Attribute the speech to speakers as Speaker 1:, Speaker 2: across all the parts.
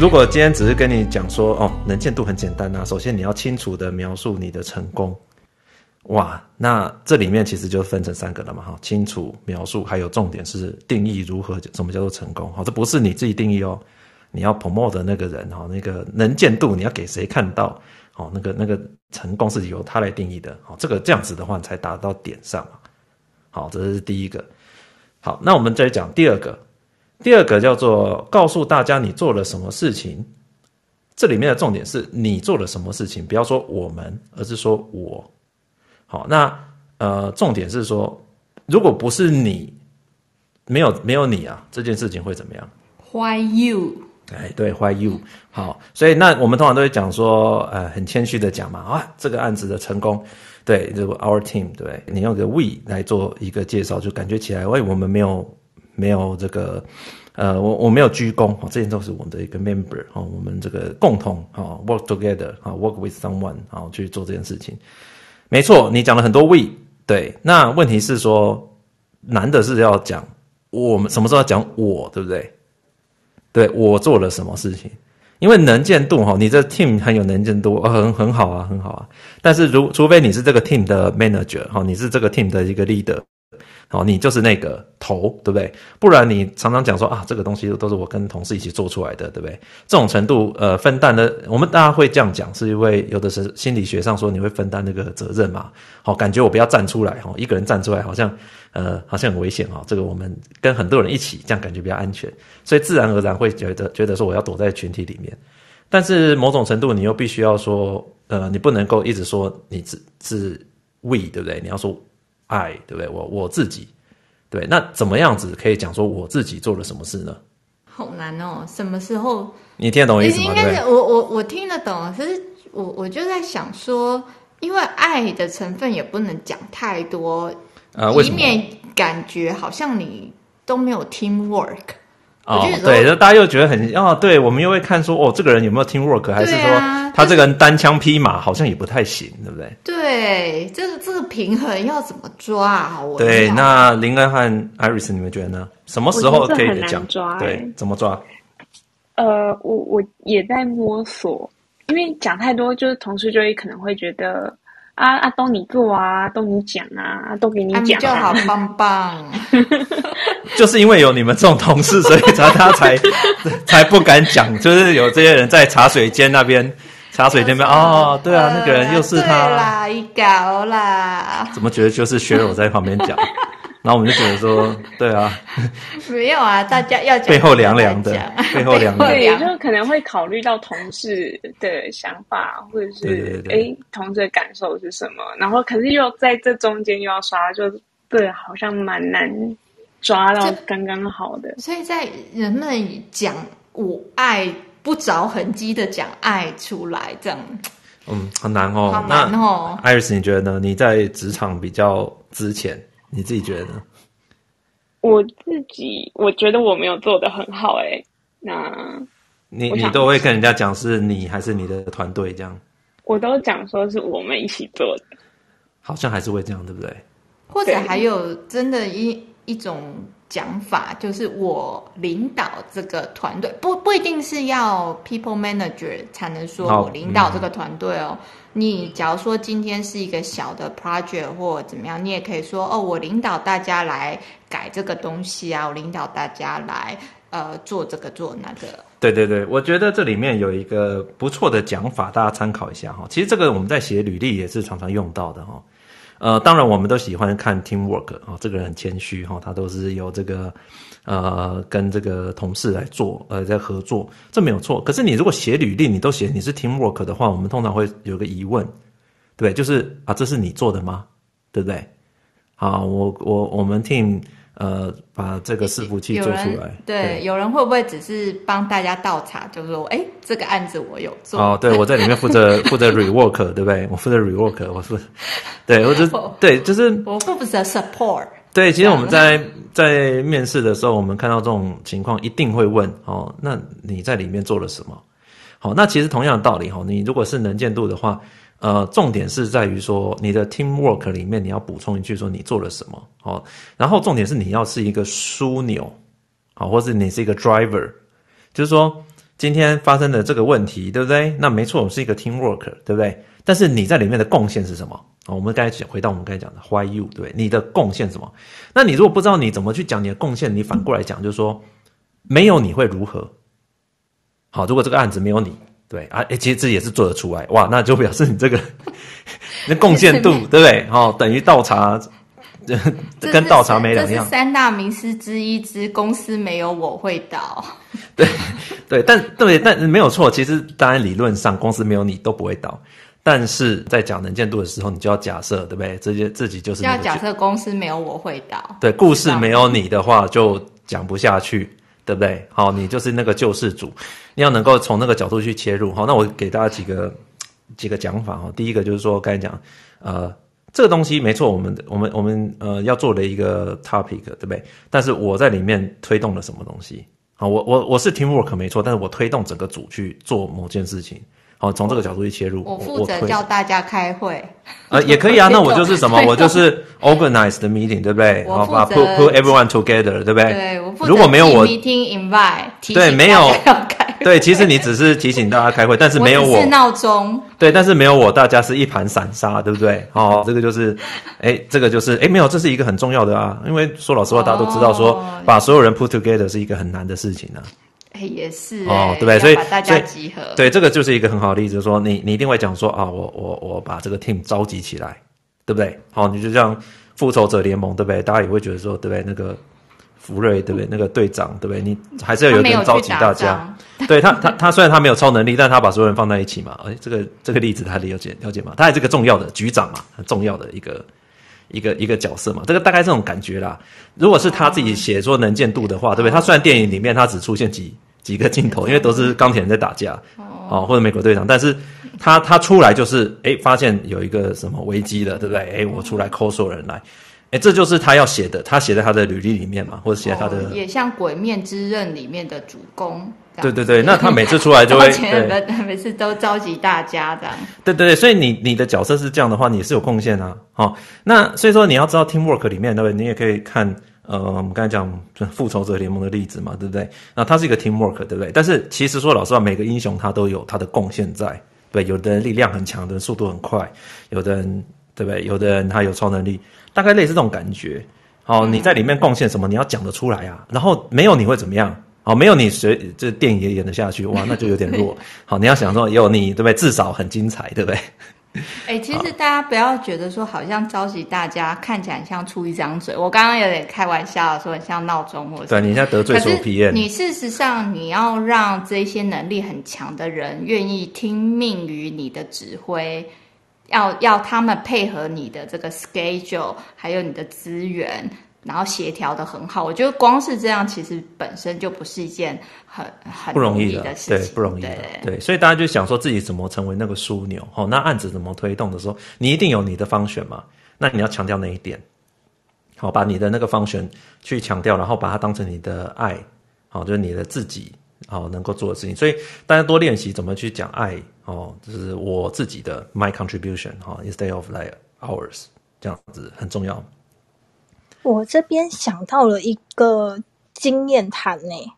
Speaker 1: 如果今天只是跟你讲说，哦，能见度很简单啊，首先你要清楚的描述你的成功，哇，那这里面其实就分成三个了嘛，哈，清楚描述，还有重点是定义如何，什么叫做成功？好，这不是你自己定义哦，你要 promote 的那个人，哈，那个能见度你要给谁看到？哦，那个那个成功是由他来定义的，好，这个这样子的话才达到点上，好，这是第一个，好，那我们再讲第二个。第二个叫做告诉大家你做了什么事情，这里面的重点是你做了什么事情，不要说我们，而是说我。好，那呃，重点是说，如果不是你，没有没有你啊，这件事情会怎么样
Speaker 2: ？Why you？
Speaker 1: 哎，对，Why you？好，所以那我们通常都会讲说，呃，很谦虚的讲嘛，啊，这个案子的成功，对，就是 our team，对，你用个 we 来做一个介绍，就感觉起来，喂，我们没有。没有这个，呃，我我没有居功，这些都是我们的一个 member 啊，我们这个共同啊 work together 啊 work with someone 啊去做这件事情。没错，你讲了很多 we，对，那问题是说，难的是要讲我们什么时候要讲我，对不对？对，我做了什么事情？因为能见度哈，你这 team 很有能见度，很很好啊，很好啊。但是如除非你是这个 team 的 manager 哈，你是这个 team 的一个 leader。好，你就是那个头，对不对？不然你常常讲说啊，这个东西都是我跟同事一起做出来的，对不对？这种程度，呃，分担的，我们大家会这样讲，是因为有的是心理学上说你会分担那个责任嘛。好，感觉我不要站出来，哈，一个人站出来好像，呃，好像很危险哈。这个我们跟很多人一起，这样感觉比较安全，所以自然而然会觉得觉得说我要躲在群体里面。但是某种程度，你又必须要说，呃，你不能够一直说你是是 we，对不对？你要说。爱，对不对？我我自己，对，那怎么样子可以讲说我自己做了什么事呢？
Speaker 2: 好难哦，什么时候？
Speaker 1: 你听得懂我意思吗？应该是
Speaker 2: 我我我听得懂，可是我我就在想说，因为爱的成分也不能讲太多，
Speaker 1: 呃，
Speaker 2: 以免感觉好像你都没有 teamwork。
Speaker 1: 哦，对，就大家又觉得很哦，对，我们又会看说哦，这个人有没有 teamwork，还是说他这个人单枪匹马好像也不太行，对不对？
Speaker 2: 对，这个这个平衡要怎么抓啊？我
Speaker 1: 对，那林恩和 Iris，你们觉得呢？什么时候可以讲？
Speaker 3: 抓欸、
Speaker 1: 对，怎么抓？
Speaker 3: 呃，我我也在摸索，因为讲太多，就是同事就会可能会觉得。啊啊，都你做啊，都你讲啊，都给你讲、啊，
Speaker 2: 就好 棒棒。
Speaker 1: 就是因为有你们这种同事，所以才他才 才不敢讲。就是有这些人在茶水间那边，茶水间那边哦，对啊，那个人又是他
Speaker 2: 啦，一搞啦。
Speaker 1: 怎么觉得就是学友在旁边讲？然后我们就觉得说，对啊，
Speaker 2: 没有啊，大家要
Speaker 1: 背后凉凉的，背后凉凉的，
Speaker 3: 对，就可能会考虑到同事的想法，或者是哎，同事的感受是什么？然后可是又在这中间又要刷，就对，好像蛮难抓到刚刚好的。
Speaker 2: 所以在人们讲我爱不着痕迹的讲爱出来，这样，
Speaker 1: 嗯，很难哦，
Speaker 2: 好难哦。
Speaker 1: 艾瑞斯，你觉得呢？你在职场比较之前。你自己觉得呢？
Speaker 3: 我自己我觉得我没有做的很好哎、欸。那
Speaker 1: 你你都会跟人家讲是你还是你的团队这样？
Speaker 3: 我都讲说是我们一起做的，
Speaker 1: 好像还是会这样，对不对？
Speaker 2: 或者还有真的一一种讲法，就是我领导这个团队，不不一定是要 people manager 才能说我领导这个团队哦。你假如说今天是一个小的 project 或怎么样，你也可以说哦，我领导大家来改这个东西啊，我领导大家来呃做这个做那个。
Speaker 1: 对对对，我觉得这里面有一个不错的讲法，大家参考一下哈。其实这个我们在写履历也是常常用到的哈。呃，当然我们都喜欢看 teamwork 啊，这个人很谦虚哈，他都是由这个。呃，跟这个同事来做，呃，在合作，这没有错。可是你如果写履历，你都写你是 teamwork 的话，我们通常会有个疑问，对，就是啊，这是你做的吗？对不对？好，我我我们 team 呃，把这个伺服器做出来，
Speaker 2: 对，对，有人会不会只是帮大家倒茶，就是说，哎，这个案子我有做，
Speaker 1: 哦，对，我在里面负责 负责 rework，对不对？我负责 rework，我负责，对，我就对，就是
Speaker 2: 我负责 support。
Speaker 1: 对，其实我们在在面试的时候，我们看到这种情况，一定会问哦，那你在里面做了什么？好，那其实同样的道理哈，你如果是能见度的话，呃，重点是在于说你的 teamwork 里面你要补充一句说你做了什么，好，然后重点是你要是一个枢纽，好，或是你是一个 driver，就是说今天发生的这个问题，对不对？那没错，我是一个 team work，对不对？但是你在里面的贡献是什么？啊，我们刚才，回到我们刚才讲的 why you，对？你的贡献什么？那你如果不知道你怎么去讲你的贡献，你反过来讲，就是说没有你会如何？好，如果这个案子没有你，对啊，诶，其实这也是做得出来，哇，那就表示你这个 那贡献度，对不对？哦，等于倒茶。跟倒茶没两
Speaker 2: 样。这三大名师之一之公司没有我会倒。
Speaker 1: 对对，但对但没有错。其实当然理论上公司没有你都不会倒，但是在讲能见度的时候，你就要假设，对不对？这些自己就是
Speaker 2: 要假设公司没有我会倒。
Speaker 1: 对，故事没有你的话就讲不下去，对不对？好，你就是那个救世主，你要能够从那个角度去切入。好，那我给大家几个几个讲法哈。第一个就是说，刚才讲呃。这个东西没错，我们我们我们呃要做的一个 topic，对不对？但是我在里面推动了什么东西？好，我我我是 teamwork 没错，但是我推动整个组去做某件事情。好，从这个角度去切入，
Speaker 2: 我负责叫大家开会。
Speaker 1: 呃，也可以啊，那我就是什么？我就是 organize the meeting，对不对？
Speaker 2: 好吧，put
Speaker 1: put everyone together，对不对？
Speaker 2: 对，我负责。
Speaker 1: 如果没有我
Speaker 2: meeting invite，
Speaker 1: 对，没有。对，其实你只是提醒大家开会，但是没有我。
Speaker 2: 闹钟。
Speaker 1: 对，但是没有我，大家是一盘散沙，对不对？哦，这个就是，哎，这个就是，哎，没有，这是一个很重要的啊。因为说老实话，大家都知道，说把所有人 put together 是一个很难的事情啊。
Speaker 2: 哎，也是
Speaker 1: 哦，对不对？所以
Speaker 2: 把大家集合。
Speaker 1: 对，这个就是一个很好的例子，就是说你你一定会讲说啊，我我我把这个 team 召集起来，对不对？好，你就像复仇者联盟，对不对？大家也会觉得说，对不对？那个。福瑞对不对？那个队长对不对？你还是要有点召集大家。对他，他他虽然他没有超能力，但他把所有人放在一起嘛。哎，这个这个例子他了解了解嘛？他还是个重要的局长嘛，很重要的一个一个一个角色嘛。这个大概这种感觉啦。如果是他自己写说能见度的话，对不对？他虽然电影里面他只出现几几个镜头，因为都是钢铁人在打架哦，或者美国队长，但是他他出来就是哎，发现有一个什么危机了，对不对？哎，我出来 call 所有人来。哎，这就是他要写的，他写在他的履历里面嘛，或者写在他的，
Speaker 2: 哦、也像《鬼面之刃》里面的主公。
Speaker 1: 对对对，那他每次出来就会，
Speaker 2: 对每次都召集大家这样。
Speaker 1: 对对对，所以你你的角色是这样的话，你是有贡献啊。好、哦，那所以说你要知道 teamwork 里面，对不对？你也可以看，呃，我们刚才讲复仇者联盟的例子嘛，对不对？那他是一个 teamwork，对不对？但是其实说老实话，每个英雄他都有他的贡献在，对，有的人力量很强，有的人速度很快，有的人对不对？有的人他有超能力。大概类似这种感觉，好，你在里面贡献什么？你要讲得出来啊。然后没有你会怎么样？好，没有你谁这电影也演得下去？哇，那就有点弱。好，你要想说有你，对不对？至少很精彩，对不对？
Speaker 2: 哎、欸，其实大家不要觉得说好像召集大家看起来像出一张嘴。我刚刚有点开玩笑说很像闹钟，或者
Speaker 1: 对，你现在得罪所有 PM。
Speaker 2: 你事实上你要让这些能力很强的人愿意听命于你的指挥。要要他们配合你的这个 schedule，还有你的资源，然后协调的很好。我觉得光是这样，其实本身就不是一件很很
Speaker 1: 不容易
Speaker 2: 的事情，
Speaker 1: 对，不容易的。对，对，所以大家就想说自己怎么成为那个枢纽。哦，那案子怎么推动的时候，你一定有你的 function 嘛？那你要强调哪一点？好，把你的那个 function 去强调，然后把它当成你的爱，好，就是你的自己。好，能够做的事情，所以大家多练习怎么去讲爱哦，就是我自己的 my contribution 哈，instead of like ours 这样子很重要。
Speaker 4: 我这边想到了一个经验谈呢，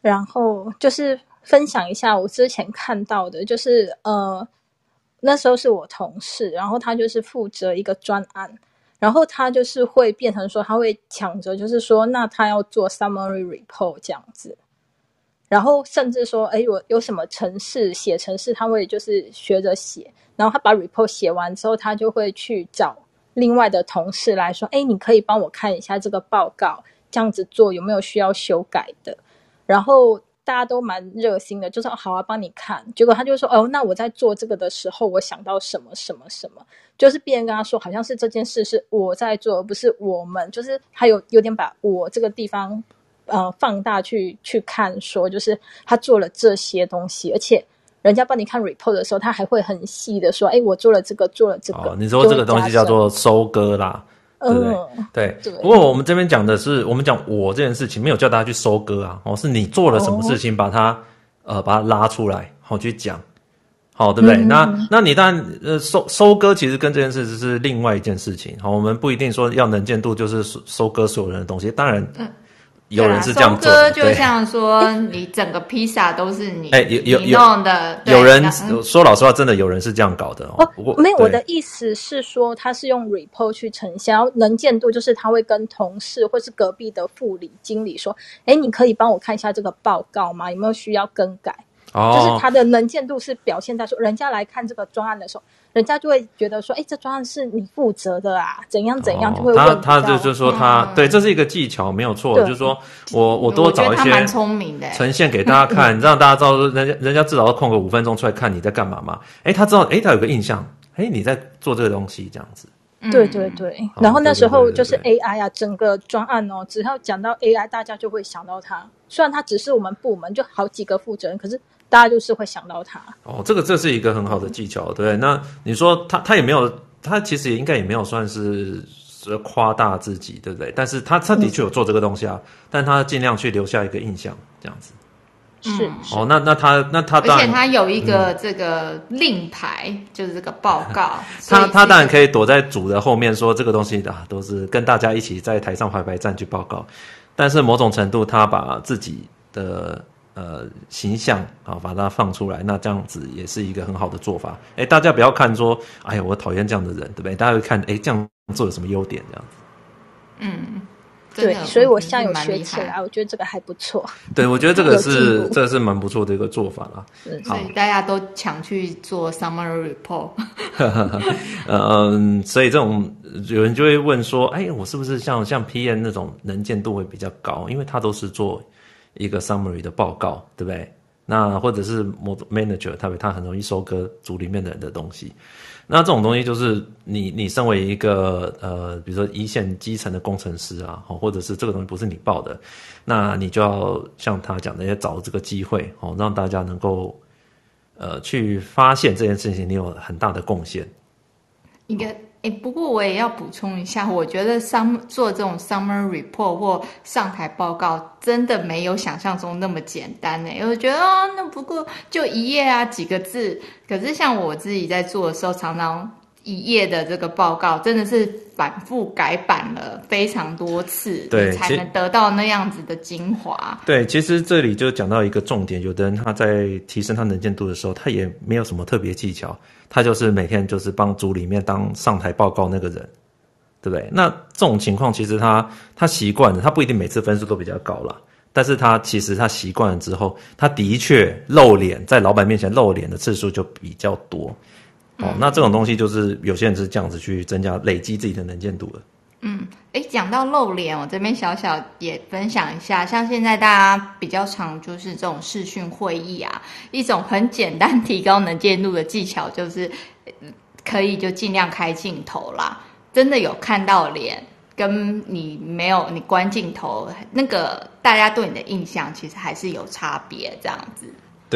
Speaker 4: 然后就是分享一下我之前看到的，就是呃那时候是我同事，然后他就是负责一个专案，然后他就是会变成说他会抢着，就是说那他要做 summary report 这样子。然后甚至说，哎，我有什么程式写程式，他会就是学着写。然后他把 report 写完之后，他就会去找另外的同事来说，哎，你可以帮我看一下这个报告，这样子做有没有需要修改的？然后大家都蛮热心的，就说好啊，帮你看。结果他就说，哦，那我在做这个的时候，我想到什么什么什么，就是别人跟他说，好像是这件事是我在做，而不是我们，就是他有有点把我这个地方。呃，放大去去看，说就是他做了这些东西，而且人家帮你看 report 的时候，他还会很细的说：“哎，我做了这个，做了这个。哦”
Speaker 1: 你说这个东西叫做收割啦，对不对？嗯、对。对。不过我们这边讲的是，我们讲我这件事情，没有叫大家去收割啊，哦，是你做了什么事情，把它、哦、呃把它拉出来，好去讲，好对不对？嗯、那那你当然呃收收割，其实跟这件事是另外一件事情。好，我们不一定说要能见度就是收收割所有人的东西，当然。嗯有人是这样做
Speaker 2: 的。就像说，你整个披萨都是你，
Speaker 1: 哎，有有
Speaker 2: 弄的。
Speaker 1: 有人说老实话，真的有人是这样搞的哦。不过
Speaker 4: 没有，我的意思是说，他是用 report 去呈现，然后能见度就是他会跟同事或是隔壁的副理经理说，哎，你可以帮我看一下这个报告吗？有没有需要更改？哦，就是他的能见度是表现在说，人家来看这个专案的时候。人家就会觉得说，哎，这专案是你负责的啊，怎样怎样就会问、
Speaker 1: 哦、他，他就就说他、嗯、对，这是一个技巧，没有错。就是说我我多找一些
Speaker 2: 蛮聪明的
Speaker 1: 呈现给大家看，让大家知道说，人家人家至少要空个五分钟出来看你在干嘛嘛。哎，他知道，哎，他有个印象，哎，你在做这个东西这样子。
Speaker 4: 对对对，然后那时候就是 AI 啊，整个专案哦，只要讲到 AI，大家就会想到他。虽然他只是我们部门就好几个负责人，可是。大家就是会想到他
Speaker 1: 哦，这个这是一个很好的技巧，对。那你说他他也没有，他其实也应该也没有算是夸大自己，对不对？但是他他的确有做这个东西啊，嗯、但他尽量去留下一个印象，这样子。
Speaker 4: 是
Speaker 1: 哦，那那他那他当然，
Speaker 2: 而且他有一个这个令牌，嗯、就是这个报告。
Speaker 1: 他他当然可以躲在主的后面，说这个东西啊，都是跟大家一起在台上排排站去报告。但是某种程度，他把自己的。呃，形象啊，把它放出来，那这样子也是一个很好的做法。哎，大家不要看说，哎呀，我讨厌这样的人，对不对？大家会看，哎，这样做有什么优点？这样子。
Speaker 2: 嗯，
Speaker 4: 对，所以我现在有学起来，我觉得这个还不错。
Speaker 1: 对，我觉得这个是这个是蛮不错的一个做法啦。
Speaker 2: 所以大家都抢去做 summary report。
Speaker 1: 嗯，所以这种有人就会问说，哎，我是不是像像 PM 那种能见度会比较高？因为他都是做。一个 summary 的报告，对不对？那或者是 manager，他他很容易收割组里面的人的东西。那这种东西就是你你身为一个呃，比如说一线基层的工程师啊，或者是这个东西不是你报的，那你就要像他讲的，要找这个机会哦，让大家能够呃去发现这件事情，你有很大的贡献。
Speaker 2: 应该。哎，不过我也要补充一下，我觉得 sum 做这种 summer report 或上台报告，真的没有想象中那么简单呢。我觉得哦，那不过就一页啊，几个字。可是像我自己在做的时候，常常。一页的这个报告真的是反复改版了非常多次，对，才能得到那样子的精华。
Speaker 1: 对，其实这里就讲到一个重点，有的人他在提升他能见度的时候，他也没有什么特别技巧，他就是每天就是帮组里面当上台报告那个人，对不对？那这种情况其实他他习惯了，他不一定每次分数都比较高了，但是他其实他习惯了之后，他的确露脸在老板面前露脸的次数就比较多。哦，那这种东西就是有些人是这样子去增加累积自己的能见度的。
Speaker 2: 嗯，哎，讲到露脸，我这边小小也分享一下，像现在大家比较常就是这种视讯会议啊，一种很简单提高能见度的技巧就是，可以就尽量开镜头啦。真的有看到脸，跟你没有你关镜头，那个大家对你的印象其实还是有差别，这样子。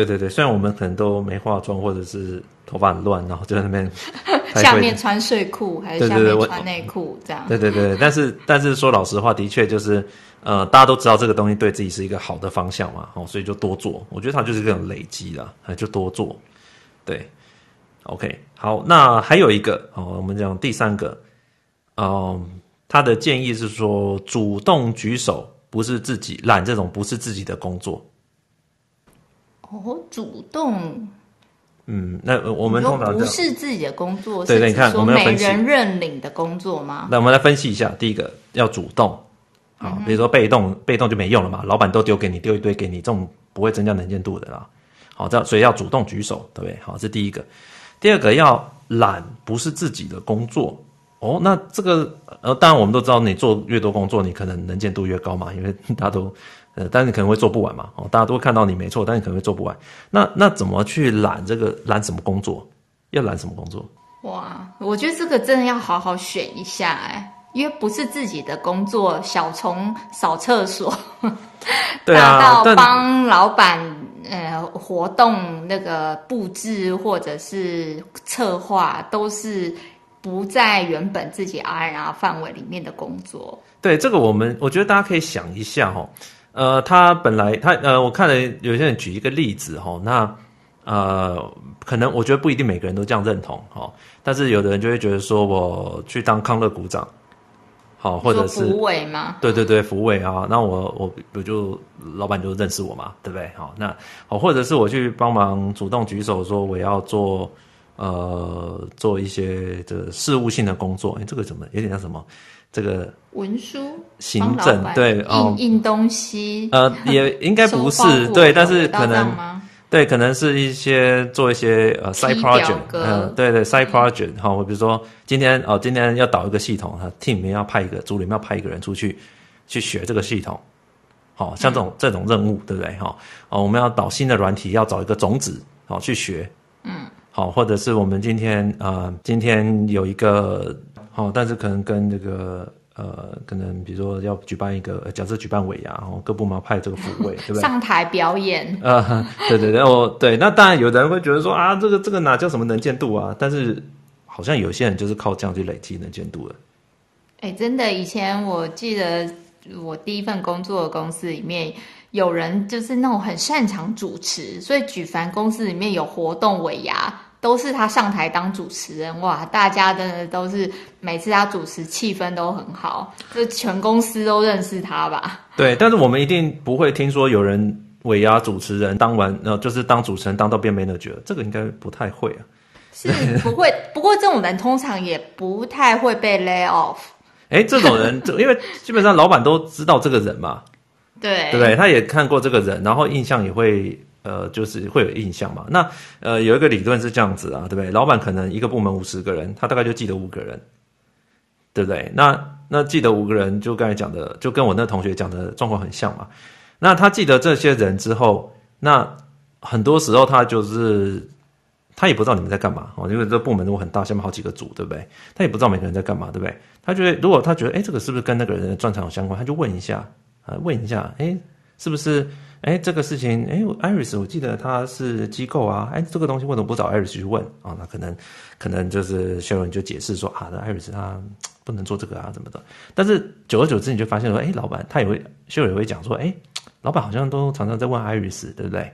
Speaker 1: 对对对，虽然我们可能都没化妆，或者是。头发很乱，然后就在那边
Speaker 2: 下面穿睡裤还是下面穿内裤这样？
Speaker 1: 对对对，但是但是说老实话，的确就是呃，大家都知道这个东西对自己是一个好的方向嘛，哦，所以就多做。我觉得它就是这种累积啦，就多做。对，OK，好，那还有一个哦，我们讲第三个，嗯、呃，他的建议是说，主动举手不是自己揽这种不是自己的工作。
Speaker 2: 哦，主动。
Speaker 1: 嗯，那我们通常
Speaker 2: 不是自己的工作，
Speaker 1: 对对，你看，我们要分析
Speaker 2: 没人认领的工作吗？
Speaker 1: 那我们来分析一下，第一个要主动，好，比如说被动，被动就没用了嘛，老板都丢给你，丢一堆给你，这种不会增加能见度的啦。好，这样所以要主动举手，对不对？好，这是第一个。第二个要懒，不是自己的工作哦。那这个呃，当然我们都知道，你做越多工作，你可能能见度越高嘛，因为大家都。呃，但是你可能会做不完嘛，哦，大家都会看到你没错，但是你可能会做不完。那那怎么去揽这个揽什么工作？要揽什么工作？
Speaker 2: 哇，我觉得这个真的要好好选一下哎，因为不是自己的工作，小从扫厕所，
Speaker 1: 对啊，
Speaker 2: 大到帮老板呃活动那个布置或者是策划，都是不在原本自己 R&R 范围里面的工作。
Speaker 1: 对，这个我们我觉得大家可以想一下哦。呃，他本来他呃，我看了有些人举一个例子哈，那呃，可能我觉得不一定每个人都这样认同哈，但是有的人就会觉得说，我去当康乐股长，好，或者是
Speaker 2: 福委吗？
Speaker 1: 对对对，福委啊，那我我我就老板就认识我嘛，对不对？好，那好，或者是我去帮忙主动举手说我要做呃做一些这事务性的工作，哎，这个怎么有点像什么？这个
Speaker 2: 文书
Speaker 1: 行政对
Speaker 2: 印、哦、印东西。
Speaker 1: 呃也应该不是 对，但是可能。对，可能是一些做一些呃 side project，嗯、呃，对对 side project 哈、嗯，我比如说今天哦，今天要导一个系统，哈，team 里面要派一个组里面要派一个人出去去学这个系统，好像这种、嗯、这种任务，对不对？哈，哦，我们要导新的软体，要找一个种子，好去学，嗯，好，或者是我们今天呃，今天有一个好，但是可能跟这个。呃，可能比如说要举办一个，假设举办尾牙，然后各部门派这个辅委，对不对？
Speaker 2: 上台表演。
Speaker 1: 呃，对对对，哦，对，那当然有的人会觉得说啊，这个这个哪叫什么能见度啊？但是好像有些人就是靠这样去累积能见度的。
Speaker 2: 哎，真的，以前我记得我第一份工作的公司里面有人就是那种很擅长主持，所以举凡公司里面有活动尾牙。都是他上台当主持人哇！大家真的都是每次他主持，气氛都很好，就全公司都认识他吧？
Speaker 1: 对，但是我们一定不会听说有人尾牙主持人当完，呃，就是当主持人当到变 manager，这个应该不太会啊。
Speaker 2: 是 不会，不过这种人通常也不太会被 lay off。
Speaker 1: 哎，这种人，就因为基本上老板都知道这个人嘛，
Speaker 2: 对，
Speaker 1: 对不对？他也看过这个人，然后印象也会。呃，就是会有印象嘛。那呃，有一个理论是这样子啊，对不对？老板可能一个部门五十个人，他大概就记得五个人，对不对？那那记得五个人，就刚才讲的，就跟我那同学讲的状况很像嘛。那他记得这些人之后，那很多时候他就是他也不知道你们在干嘛哦，因为这部门如果很大，下面好几个组，对不对？他也不知道每个人在干嘛，对不对？他觉得如果他觉得，哎，这个是不是跟那个人的专长有相关？他就问一下啊，问一下，哎，是不是？哎，这个事情，哎，Iris，我记得他是机构啊，哎，这个东西为什么不找 Iris 去问啊？那可能，可能就是 Sharon 就解释说啊，那 Iris 他不能做这个啊，怎么的？但是久而久之，你就发现说，哎，老板他也会，Sharon 也会讲说，哎，老板好像都常常在问 Iris，对不对？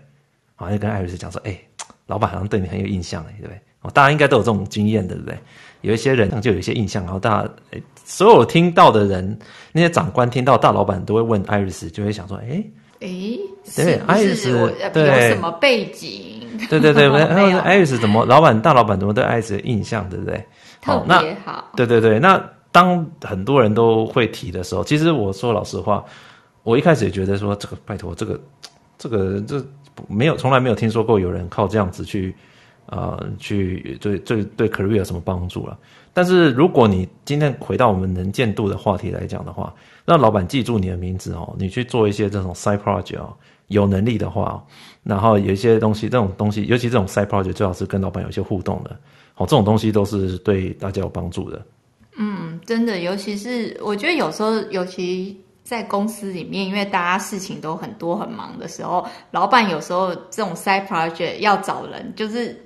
Speaker 1: 好像跟 Iris 讲说，哎，老板好像对你很有印象，对不对？哦，大家应该都有这种经验，对不对？有一些人就有一些印象，然后大家，哎，所有听到的人，那些长官听到大老板都会问 Iris，就会想说，哎。
Speaker 2: 诶，对，艾瑞斯对有什么背景？
Speaker 1: 对对对，然后艾瑞斯怎么老板大老板怎么对艾瑞斯的印象，对不对？
Speaker 2: 特别好。
Speaker 1: 对对对，那当很多人都会提的时候，其实我说老实话，我一开始也觉得说这个拜托这个这个这没有从来没有听说过有人靠这样子去啊、呃、去对对对 career 有什么帮助了。但是如果你今天回到我们能见度的话题来讲的话，让老板记住你的名字哦，你去做一些这种 side project 哦，有能力的话，然后有一些东西，这种东西，尤其这种 side project 最好是跟老板有一些互动的，好，这种东西都是对大家有帮助的。
Speaker 2: 嗯，真的，尤其是我觉得有时候，尤其在公司里面，因为大家事情都很多很忙的时候，老板有时候这种 side project 要找人，就是。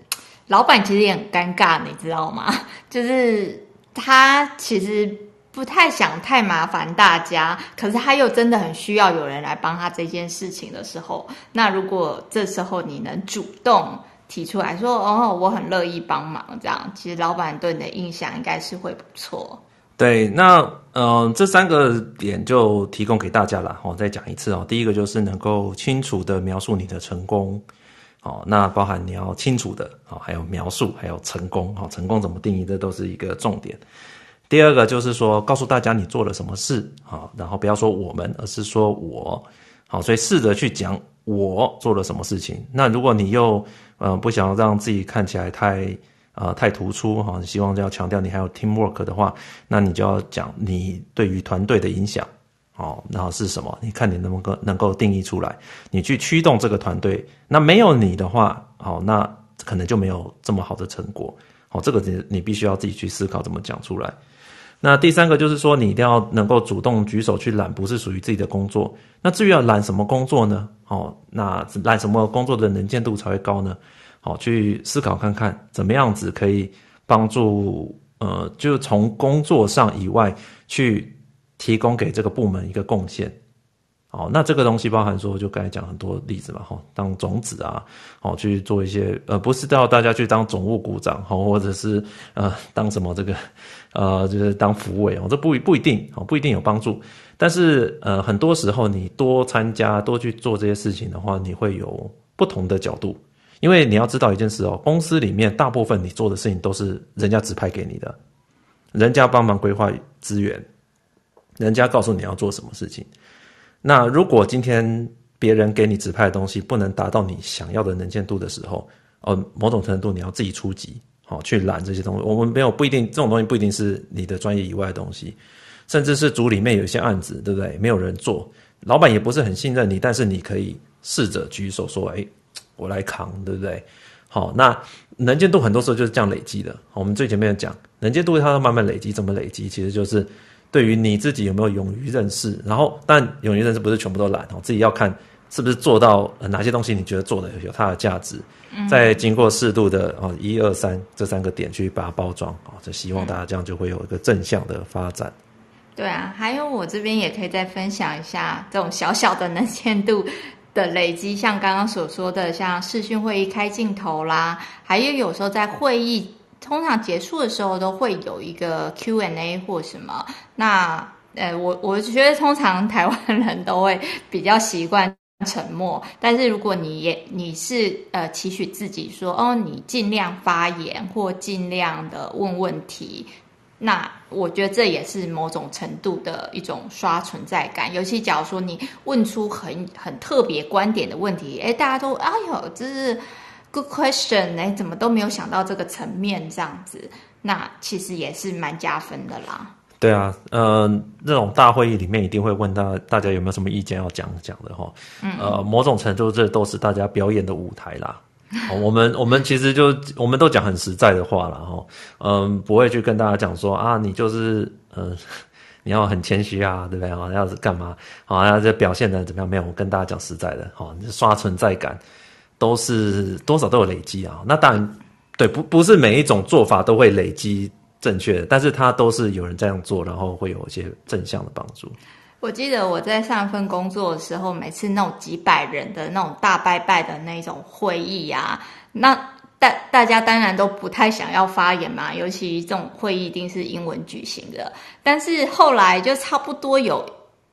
Speaker 2: 老板其实也很尴尬，你知道吗？就是他其实不太想太麻烦大家，可是他又真的很需要有人来帮他这件事情的时候，那如果这时候你能主动提出来说：“哦，我很乐意帮忙。”这样，其实老板对你的印象应该是会不错。
Speaker 1: 对，那嗯、呃，这三个点就提供给大家了。我再讲一次哦，第一个就是能够清楚地描述你的成功。哦，那包含你要清楚的，哦，还有描述，还有成功，哦，成功怎么定义，这都是一个重点。第二个就是说，告诉大家你做了什么事，好，然后不要说我们，而是说我，好，所以试着去讲我做了什么事情。那如果你又，呃，不想让自己看起来太，呃，太突出，哈，希望要强调你还有 teamwork 的话，那你就要讲你对于团队的影响。哦，然后是什么？你看你能不能够能够定义出来？你去驱动这个团队，那没有你的话，好，那可能就没有这么好的成果。好，这个你你必须要自己去思考怎么讲出来。那第三个就是说，你一定要能够主动举手去揽，不是属于自己的工作。那至于要揽什么工作呢？哦，那揽什么工作的能见度才会高呢？好，去思考看看，怎么样子可以帮助呃，就从工作上以外去。提供给这个部门一个贡献，哦，那这个东西包含说，就刚才讲很多例子嘛，哈，当种子啊，哦，去做一些，呃，不是叫大家去当总务股长，哈，或者是呃，当什么这个，呃，就是当副委哦，这不不一定，哦，不一定有帮助。但是，呃，很多时候你多参加、多去做这些事情的话，你会有不同的角度，因为你要知道一件事哦，公司里面大部分你做的事情都是人家指派给你的，人家帮忙规划资源，人家告诉你要做什么事情。那如果今天别人给你指派的东西不能达到你想要的能见度的时候，呃，某种程度你要自己出击，好去揽这些东西。我们没有不一定这种东西不一定是你的专业以外的东西，甚至是组里面有一些案子，对不对？没有人做，老板也不是很信任你，但是你可以试着举手说：“哎，我来扛，对不对？”好，那能见度很多时候就是这样累积的。我们最前面讲能见度，它慢慢累积，怎么累积？其实就是。对于你自己有没有勇于认识，然后但勇于认识不是全部都懒哦，自己要看是不是做到哪些东西，你觉得做的有它的价值，再经过适度的哦一二三这三个点去把它包装哦，就希望大家这样就会有一个正向的发展。
Speaker 2: 对啊，还有我这边也可以再分享一下这种小小的能见度的累积，像刚刚所说的，像视讯会议开镜头啦，还有有时候在会议。通常结束的时候都会有一个 Q&A 或什么，那呃，我我觉得通常台湾人都会比较习惯沉默，但是如果你也你是呃期许自己说哦，你尽量发言或尽量的问问题，那我觉得这也是某种程度的一种刷存在感，尤其假如说你问出很很特别观点的问题，诶，大家都哎呦，这是。Good question，哎，怎么都没有想到这个层面这样子，那其实也是蛮加分的啦。
Speaker 1: 对啊，呃，那种大会议里面一定会问大大家有没有什么意见要讲讲的哈。嗯，呃，某种程度这都是大家表演的舞台啦。我们我们其实就我们都讲很实在的话了哈。嗯，不会去跟大家讲说啊，你就是呃，你要很谦虚啊，对不对啊？要是干嘛啊？要这表现的怎么样？没有，我跟大家讲实在的，哈，你刷存在感。都是多少都有累积啊，那当然，对，不不是每一种做法都会累积正确的，但是它都是有人这样做，然后会有一些正向的帮助。
Speaker 2: 我记得我在上一份工作的时候，每次那种几百人的那种大拜拜的那种会议啊，那大大家当然都不太想要发言嘛，尤其这种会议一定是英文举行的，但是后来就差不多有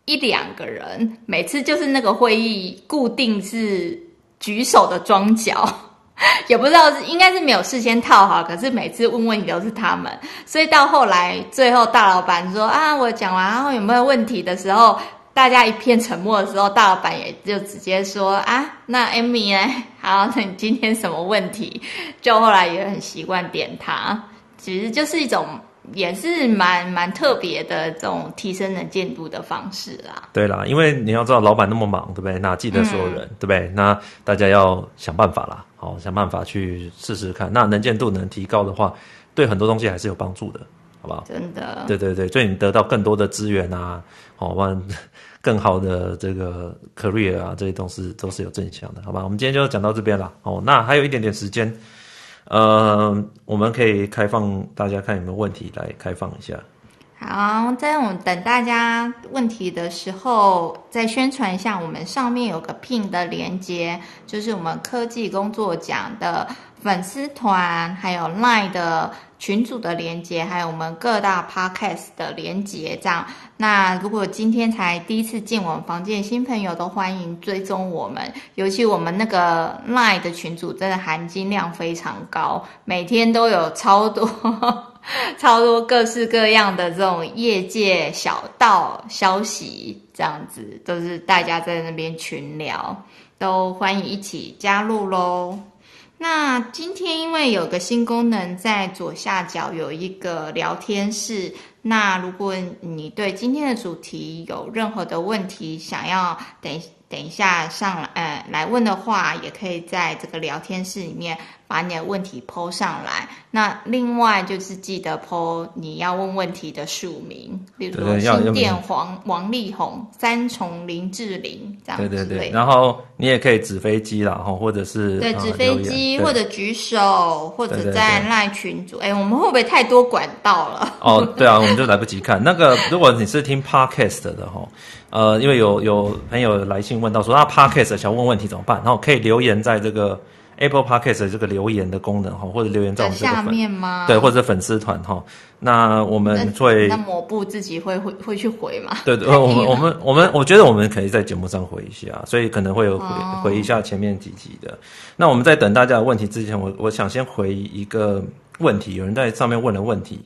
Speaker 2: 一两个人，每次就是那个会议固定是。举手的装脚，也不知道是应该是没有事先套好，可是每次问问题都是他们，所以到后来最后大老板说啊，我讲完然后有没有问题的时候，大家一片沉默的时候，大老板也就直接说啊，那 Amy 呢？好，那你今天什么问题？就后来也很习惯点他，其实就是一种。也是蛮蛮特别的这种提升能见度的方式啦。
Speaker 1: 对啦，因为你要知道老板那么忙，对不对？那记得所有人，嗯、对不对？那大家要想办法啦，好，想办法去试试看。那能见度能提高的话，对很多东西还是有帮助的，好不好？
Speaker 2: 真的。
Speaker 1: 对对对，所以你得到更多的资源啊，好，完更好的这个 career 啊，这些东西都是有正向的，好吧？我们今天就讲到这边了。哦，那还有一点点时间。呃，我们可以开放大家看有没有问题来开放一下。
Speaker 2: 好，在我们等大家问题的时候，再宣传一下，我们上面有个 pin 的连接，就是我们科技工作奖的粉丝团，还有 Line 的。群组的连接，还有我们各大 podcast 的连接，这样。那如果今天才第一次进我们房间的新朋友，都欢迎追踪我们。尤其我们那个 Line 的群组，真的含金量非常高，每天都有超多、超多各式各样的这种业界小道消息，这样子都是大家在那边群聊，都欢迎一起加入喽。那今天因为有个新功能，在左下角有一个聊天室。那如果你对今天的主题有任何的问题，想要等等一下上来呃来问的话，也可以在这个聊天室里面把你的问题 po 上来。那另外就是记得 po 你要问问题的署名，比如说新店黄王力宏、三重林志玲这样子。
Speaker 1: 对对对。然后你也可以纸飞机啦，或者是
Speaker 2: 对纸飞机，或者举手，或者在赖群组。哎，我们会不会太多管道了？
Speaker 1: 哦，对啊，我们就来不及看那个。如果你是听 podcast 的哈，呃，因为有有朋友来信问到说，那 podcast 想问问题怎么办？然后可以留言在这个。Apple Podcast 的这个留言的功能哈，或者留言在我们这个粉
Speaker 2: 下面吗？
Speaker 1: 对，或者粉丝团哈。那我们会
Speaker 2: 那抹布自己会会会去回吗？
Speaker 1: 对对，我们我们我们我觉得我们可以在节目上回一下，所以可能会有回、哦、回一下前面几集的。那我们在等大家的问题之前，我我想先回一个问题，有人在上面问了问题，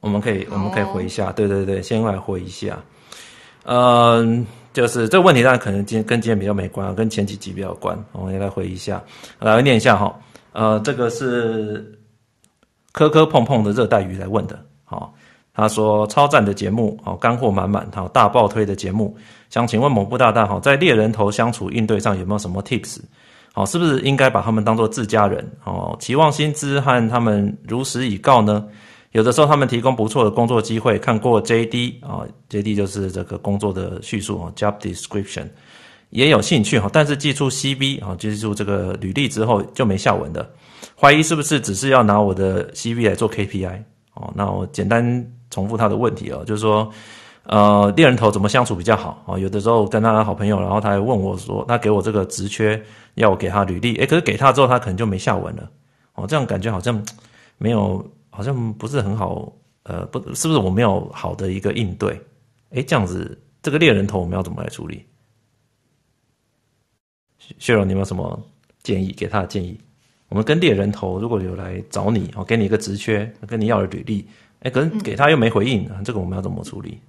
Speaker 1: 我们可以、哦、我们可以回一下。对对对，先来回一下。嗯。就是这个问题，当然可能今天跟今天比较没关，跟前几集比较关。我们也来回忆一下，来念一下哈。呃，这个是磕磕碰碰的热带鱼来问的。好，他说超赞的节目，好干货满满，好大爆推的节目。想请问某部大大，好在猎人头相处应对上有没有什么 tips？好，是不是应该把他们当做自家人？哦，期望薪资和他们如实以告呢？有的时候他们提供不错的工作机会，看过 JD 啊，JD 就是这个工作的叙述啊，job description，也有兴趣哈，但是寄出 CV 啊，寄出这个履历之后就没下文的，怀疑是不是只是要拿我的 CV 来做 KPI 哦？那我简单重复他的问题哦，就是说，呃，猎人头怎么相处比较好啊？有的时候跟他的好朋友，然后他还问我说，他给我这个职缺，要我给他履历，诶，可是给他之后他可能就没下文了哦，这样感觉好像没有。好像不是很好，呃，不，是不是我没有好的一个应对？诶，这样子，这个猎人头我们要怎么来处理？薛荣，你有没有什么建议？给他的建议？我们跟猎人头如果有来找你，哦，给你一个职缺，跟你要了履历，诶，可是给他又没回应，嗯，这个我们要怎么处理？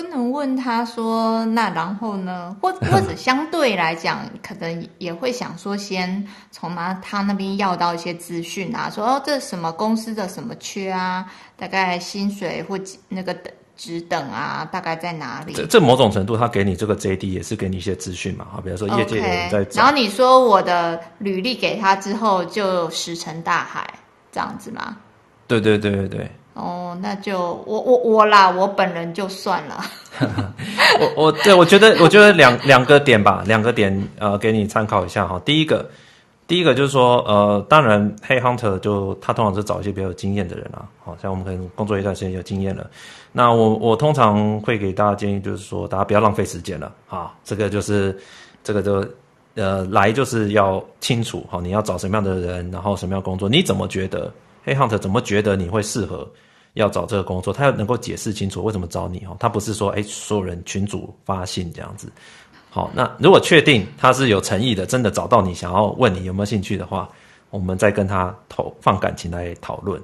Speaker 2: 不能问他说，那然后呢？或 或者相对来讲，可能也会想说，先从他他那边要到一些资讯啊，说哦，这什么公司的什么缺啊，大概薪水或那个等职等啊，大概在哪里？
Speaker 1: 这这某种程度，他给你这个 JD 也是给你一些资讯嘛，哈，比如说业界有人在。
Speaker 2: Okay, 然后你说我的履历给他之后，就石沉大海这样子吗？
Speaker 1: 对对对对对。
Speaker 2: 哦，那就我我我啦，我本人就算了。
Speaker 1: 我我对我觉得我觉得两两个点吧，两个点呃，给你参考一下哈。第一个，第一个就是说呃，当然，Hey Hunter 就他通常是找一些比较有经验的人啊，好像我们可能工作一段时间有经验了。那我我通常会给大家建议，就是说大家不要浪费时间了啊。这个就是这个就呃来就是要清楚哈，你要找什么样的人，然后什么样工作，你怎么觉得 Hey Hunter 怎么觉得你会适合？要找这个工作，他要能够解释清楚为什么找你哦。他不是说哎，所有人群主发信这样子。好，那如果确定他是有诚意的，真的找到你，想要问你有没有兴趣的话，我们再跟他投放感情来讨论。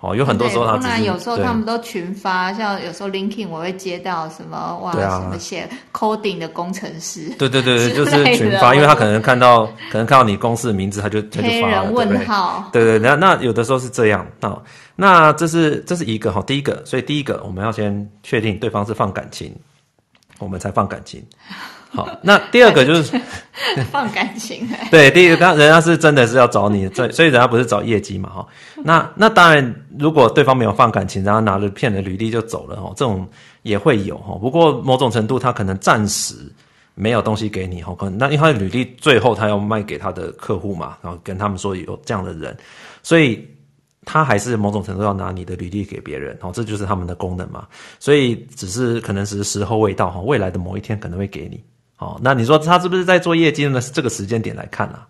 Speaker 1: 哦，有很多时候他不然，
Speaker 2: 有时候他们都群发，像有时候 LinkedIn 我会接到什么哇，啊、什么写 coding 的工程师，
Speaker 1: 对对对，就是群发，因为他可能看到可能看到你公司的名字，他就他就发了，
Speaker 2: 黑人问号，
Speaker 1: 对对，对，那那有的时候是这样啊，那这是这是一个哈，第一个，所以第一个我们要先确定对方是放感情，我们才放感情。好，那第二个就是
Speaker 2: 放感情。
Speaker 1: 对，第一个，当人家是真的是要找你，所以所以人家不是找业绩嘛，哈。那那当然，如果对方没有放感情，然后拿着骗的履历就走了，哈，这种也会有，哈。不过某种程度，他可能暂时没有东西给你，哈。可能那因为他的履历最后他要卖给他的客户嘛，然后跟他们说有这样的人，所以他还是某种程度要拿你的履历给别人，哦。这就是他们的功能嘛。所以只是可能是时候未到，哈。未来的某一天可能会给你。哦，那你说他是不是在做业绩呢？是这个时间点来看啊，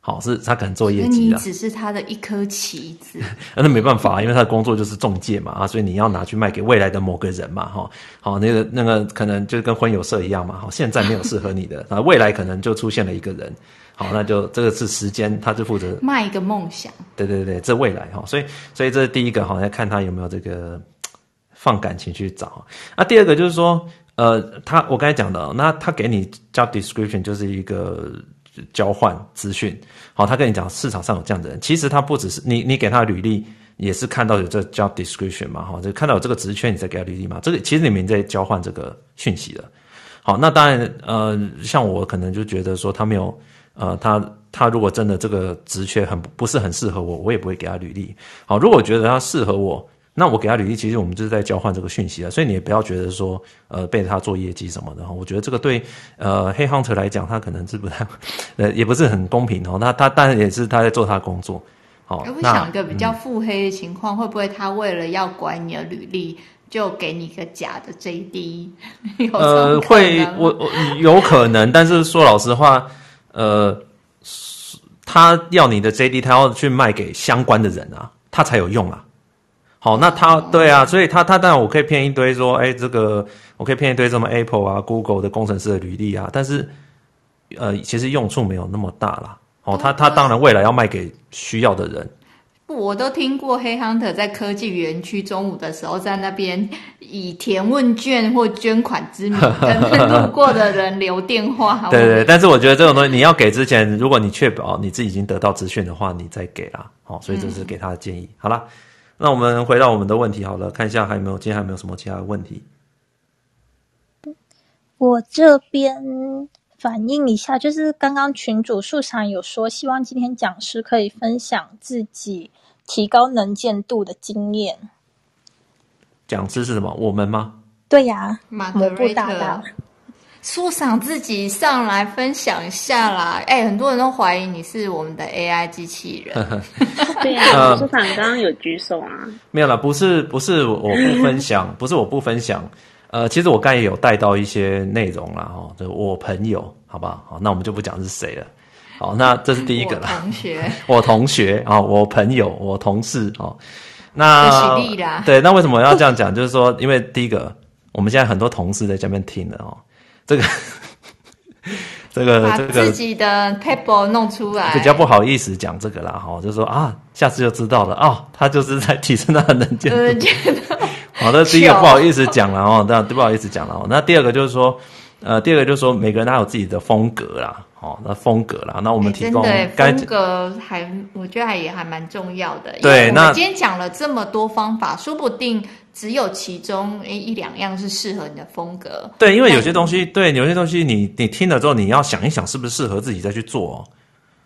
Speaker 1: 好，是他可能做业绩。
Speaker 2: 你只是他的一颗棋子。
Speaker 1: 那没办法，因为他的工作就是中介嘛，啊，所以你要拿去卖给未来的某个人嘛，哈，好，那个那个可能就是跟婚友社一样嘛，好，现在没有适合你的，啊，未来可能就出现了一个人，好，那就这个是时间，他就负责
Speaker 2: 卖一个梦想。
Speaker 1: 对对对，这未来哈，所以所以这是第一个，好，要看他有没有这个放感情去找。那第二个就是说。呃，他我刚才讲的，那他给你 job description 就是一个交换资讯。好，他跟你讲市场上有这样的人，其实他不只是你，你给他履历也是看到有这 job description 嘛，哈，就看到有这个职缺，你再给他履历嘛。这个其实你们在交换这个讯息的。好，那当然，呃，像我可能就觉得说他没有，呃，他他如果真的这个职缺很不是很适合我，我也不会给他履历。好，如果我觉得他适合我，那我给他履历，其实我们就是在交换这个讯息啊。所以你也不要觉得说，呃，背着他做业绩什么的哈。我觉得这个对呃黑 hunter 来讲，他可能是不太，呃，也不是很公平哦。那他当然也是他在做他的工作。好，
Speaker 2: 我想一个比较腹黑的情况，嗯、会不会他为了要拐你的履历？就给你一个假的 JD，
Speaker 1: 呃，会，我我有可能，但是说老实话，呃，他要你的 JD，他要去卖给相关的人啊，他才有用啊。好，那他对啊，所以他他当然我可以骗一堆说，哎，这个我可以骗一堆什么 Apple 啊、Google 的工程师的履历啊，但是呃，其实用处没有那么大啦。哦，他他当然未来要卖给需要的人。
Speaker 2: 我都听过黑 hunter 在科技园区中午的时候，在那边以填问卷或捐款之名跟路过的人留电话。
Speaker 1: 对对，但是我觉得这种东西你要给之前，如果你确保你自己已经得到资讯的话，你再给啦。好，所以这是给他的建议。嗯、好了，那我们回到我们的问题好了，看一下还有没有，今天还有没有什么其他的问题？
Speaker 4: 我这边反映一下，就是刚刚群主树上有说，希望今天讲师可以分享自己。提高能见度的经验，
Speaker 1: 讲师是什么？我们吗？
Speaker 4: 对呀，
Speaker 2: 马格瑞特，树桑自己上来分享一下啦。哎、欸，很多人都怀疑你是我们的 AI 机器人。
Speaker 3: 对呀，树桑刚刚有举手啊？
Speaker 1: 没有啦，不是，不是我不分享，不是我不分享。呃，其实我刚才也有带到一些内容啦。哦，就我朋友，好不好？好，那我们就不讲是谁了。好，那这是第一个了。
Speaker 2: 同学，
Speaker 1: 我同学 啊，我朋友，我同事哦。那对，那为什么要这样讲？就是说，因为第一个，我们现在很多同事在这边听的哦。这个，这个，
Speaker 2: 把自己的 paper 弄出来，
Speaker 1: 比较不好意思讲这个啦。哈，就是说啊，下次就知道了哦。他就是在提升他的能见度。好的，第一个不好意思讲了哦，那不好意思讲了哦。那第二个就是说，呃，第二个就是说，每个人他有自己的风格啦。哦，那风格啦，那我们提供、
Speaker 2: 欸、风格还，我觉得还也还蛮重要的。对，那今天讲了这么多方法，说不定只有其中诶一两样是适合你的风格。
Speaker 1: 对，因为有些东西，对，有些东西你你听了之后，你要想一想是不是适合自己再去做、哦。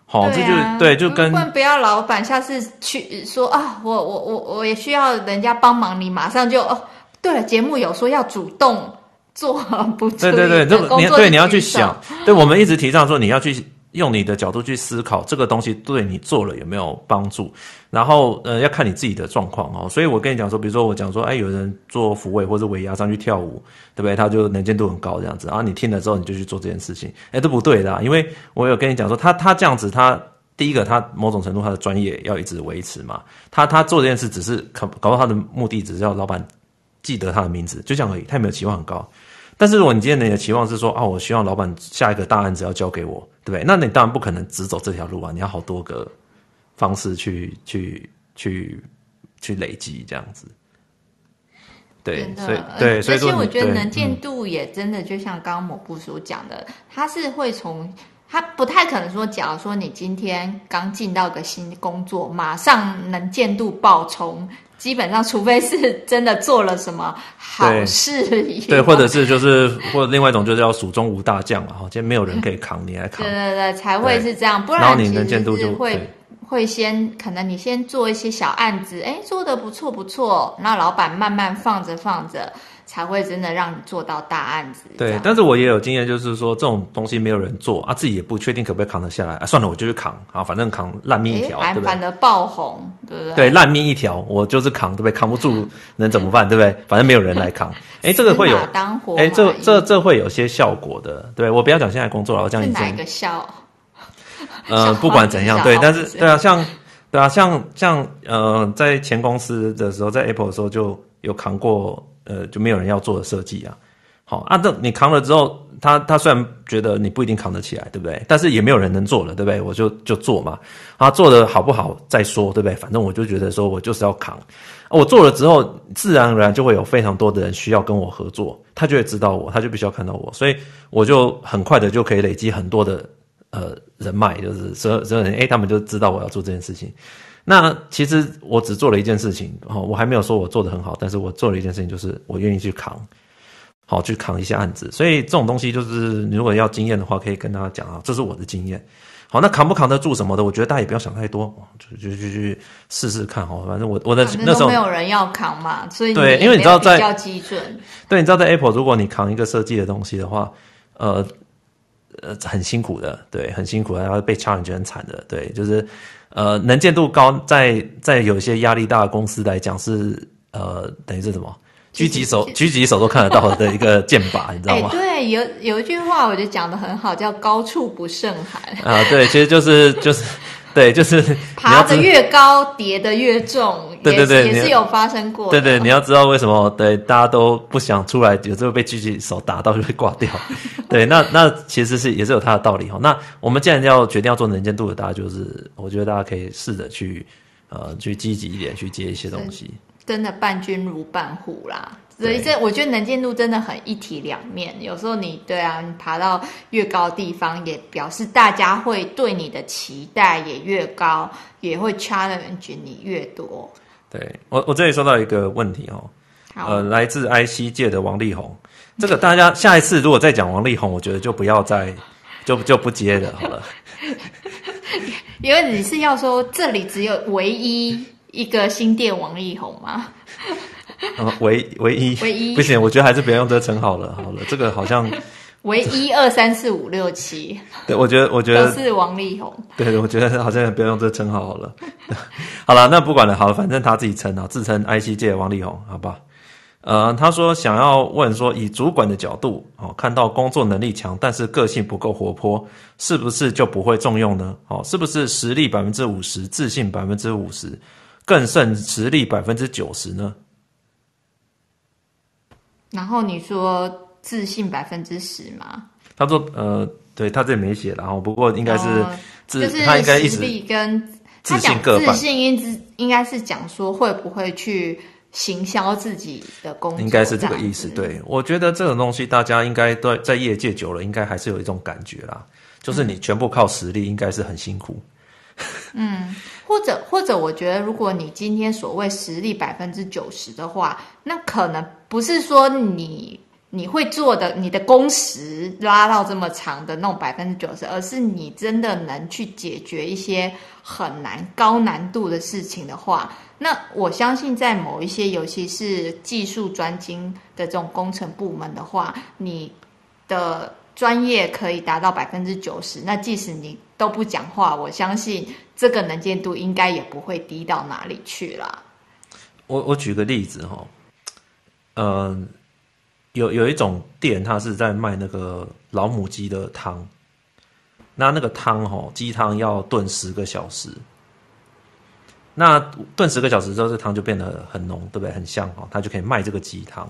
Speaker 1: 好、哦，这就对，就跟
Speaker 2: 不要老板下次去说啊，我我我我也需要人家帮忙，你马上就哦，对了，节目有说要主动。做不对对对，这
Speaker 1: 你对你要去想，对我们一直提倡说，你要去用你的角度去思考这个东西对你做了有没有帮助，然后呃要看你自己的状况哦。所以我跟你讲说，比如说我讲说，哎，有人做俯卧或者尾牙上去跳舞，对不对？他就能见度很高这样子，然后你听了之后你就去做这件事情，哎，这不对的，因为我有跟你讲说，他他这样子，他第一个他某种程度他的专业要一直维持嘛，他他做这件事只是搞搞到他的目的只是要老板记得他的名字，就这样而已，他也没有期望很高。但是如果你今天你的期望是说啊，我希望老板下一个大案子要交给我，对不对？那你当然不可能只走这条路啊，你要好多个方式去去去去累积这样子。对，所以对，所以说
Speaker 2: 我觉得能见度也真的就像刚刚某部所讲的，他、嗯、是会从他不太可能说，假如说你今天刚进到个新工作，马上能见度爆冲。基本上，除非是真的做了什么好事，对，
Speaker 1: 对，或者是就是，或者另外一种就是要蜀中无大将嘛哈，今天没有人可以扛，你来扛，
Speaker 2: 对对对，才会是这样，不然
Speaker 1: 你能见度就
Speaker 2: 会会先可能你先做一些小案子，哎，做的不错不错，那老板慢慢放着放着。才会真的让你做到大案子。
Speaker 1: 对，但是我也有经验，就是说这种东西没有人做啊，自己也不确定可不可以扛得下来啊。算了，我就去扛啊，反正扛烂命一条，对不对？
Speaker 2: 反正爆红，对不对？
Speaker 1: 对，烂命一条，我就是扛，对不对？扛不住 能怎么办？对不对？反正没有人来扛。哎，这个会有哎，这这这会有些效果的。对，我不要讲现在工作了，我讲以前。
Speaker 2: 哪个效？
Speaker 1: 呃，不管怎样，对，但是对啊，像对啊，像像呃，在前公司的时候，在 Apple 的时候就有扛过。呃，就没有人要做的设计啊，好啊，这你扛了之后，他他虽然觉得你不一定扛得起来，对不对？但是也没有人能做了，对不对？我就就做嘛，啊，做的好不好再说，对不对？反正我就觉得说我就是要扛，我做了之后，自然而然就会有非常多的人需要跟我合作，他就会知道我，他就必须要看到我，所以我就很快的就可以累积很多的呃人脉，就是所有所有人，哎，他们就知道我要做这件事情。那其实我只做了一件事情，哈，我还没有说我做的很好，但是我做了一件事情，就是我愿意去扛，好，去扛一些案子。所以这种东西就是，你如果要经验的话，可以跟大家讲啊，这是我的经验。好，那扛不扛得住什么的，我觉得大家也不要想太多，就就就去试试看哦。反正我我的那时候
Speaker 2: 没有人要扛嘛，所以
Speaker 1: 对，因为你知道在
Speaker 2: 比较基准，
Speaker 1: 对，你知道在 Apple，如果你扛一个设计的东西的话，呃呃，很辛苦的，对，很辛苦的，然后被 challenge 很惨的，对，就是呃能见度高，在在有些压力大的公司来讲是呃等于是什么？狙击手，狙击手都看得到的一个剑靶，你知道吗？
Speaker 2: 欸、对，有有一句话，我觉得讲得很好，叫“高处不胜寒”。
Speaker 1: 啊，对，其实就是就是，对，就是
Speaker 2: 爬得越高，跌得越重。
Speaker 1: 对对对，
Speaker 2: 也是有发生过。
Speaker 1: 对对，你要知道为什么？对，大家都不想出来，有时候被狙击手打到就会挂掉。对，那那其实是也是有它的道理哈。那我们既然要决定要做能见度的，大家就是我觉得大家可以试着去呃去积极一点去接一些东西。
Speaker 2: 真的伴君如伴虎啦，所以这我觉得能见度真的很一体两面。有时候你对啊，你爬到越高的地方，也表示大家会对你的期待也越高，也会 challenge 你越多。
Speaker 1: 对我，我这里收到一个问题哦，呃，来自 IC 界的王力宏，这个大家下一次如果再讲王力宏，我觉得就不要再就就不接了好了，
Speaker 2: 因为你是要说这里只有唯一。一个新店王力宏吗？
Speaker 1: 啊，唯唯一
Speaker 2: 唯一不
Speaker 1: 行，我觉得还是别用这个称号了。好了，这个好像
Speaker 2: 唯一二三四五六七。
Speaker 1: 对，我觉得我觉得
Speaker 2: 都是王力宏。
Speaker 1: 对，我觉得好像不要用这个称号好了。好了，那不管了，好了，反正他自己称啊，自称 IC 界王力宏，好吧？呃，他说想要问说，以主管的角度哦，看到工作能力强，但是个性不够活泼，是不是就不会重用呢？哦，是不是实力百分之五十，自信百分之五十？更胜实力百分之九十呢？
Speaker 2: 然后你说自信百分之十吗？
Speaker 1: 他说呃，对他这里没写，然后不过应该是自，
Speaker 2: 就是
Speaker 1: 他应该
Speaker 2: 实力跟自信各半。自信应应该是讲说会不会去行销自己的工作，
Speaker 1: 应该是这个意思。对，我觉得这种东西大家应该都在业界久了，应该还是有一种感觉啦，就是你全部靠实力，应该是很辛苦。
Speaker 2: 嗯。嗯或者或者，我觉得，如果你今天所谓实力百分之九十的话，那可能不是说你你会做的，你的工时拉到这么长的那种百分之九十，而是你真的能去解决一些很难、高难度的事情的话，那我相信在某一些，尤其是技术专精的这种工程部门的话，你的专业可以达到百分之九十，那即使你都不讲话，我相信。这个能见度应该也不会低到哪里去啦。
Speaker 1: 我我举个例子哈，呃，有有一种店，它是在卖那个老母鸡的汤，那那个汤哈，鸡汤要炖十个小时，那炖十个小时之后，这汤就变得很浓，对不对？很香哦，他就可以卖这个鸡汤。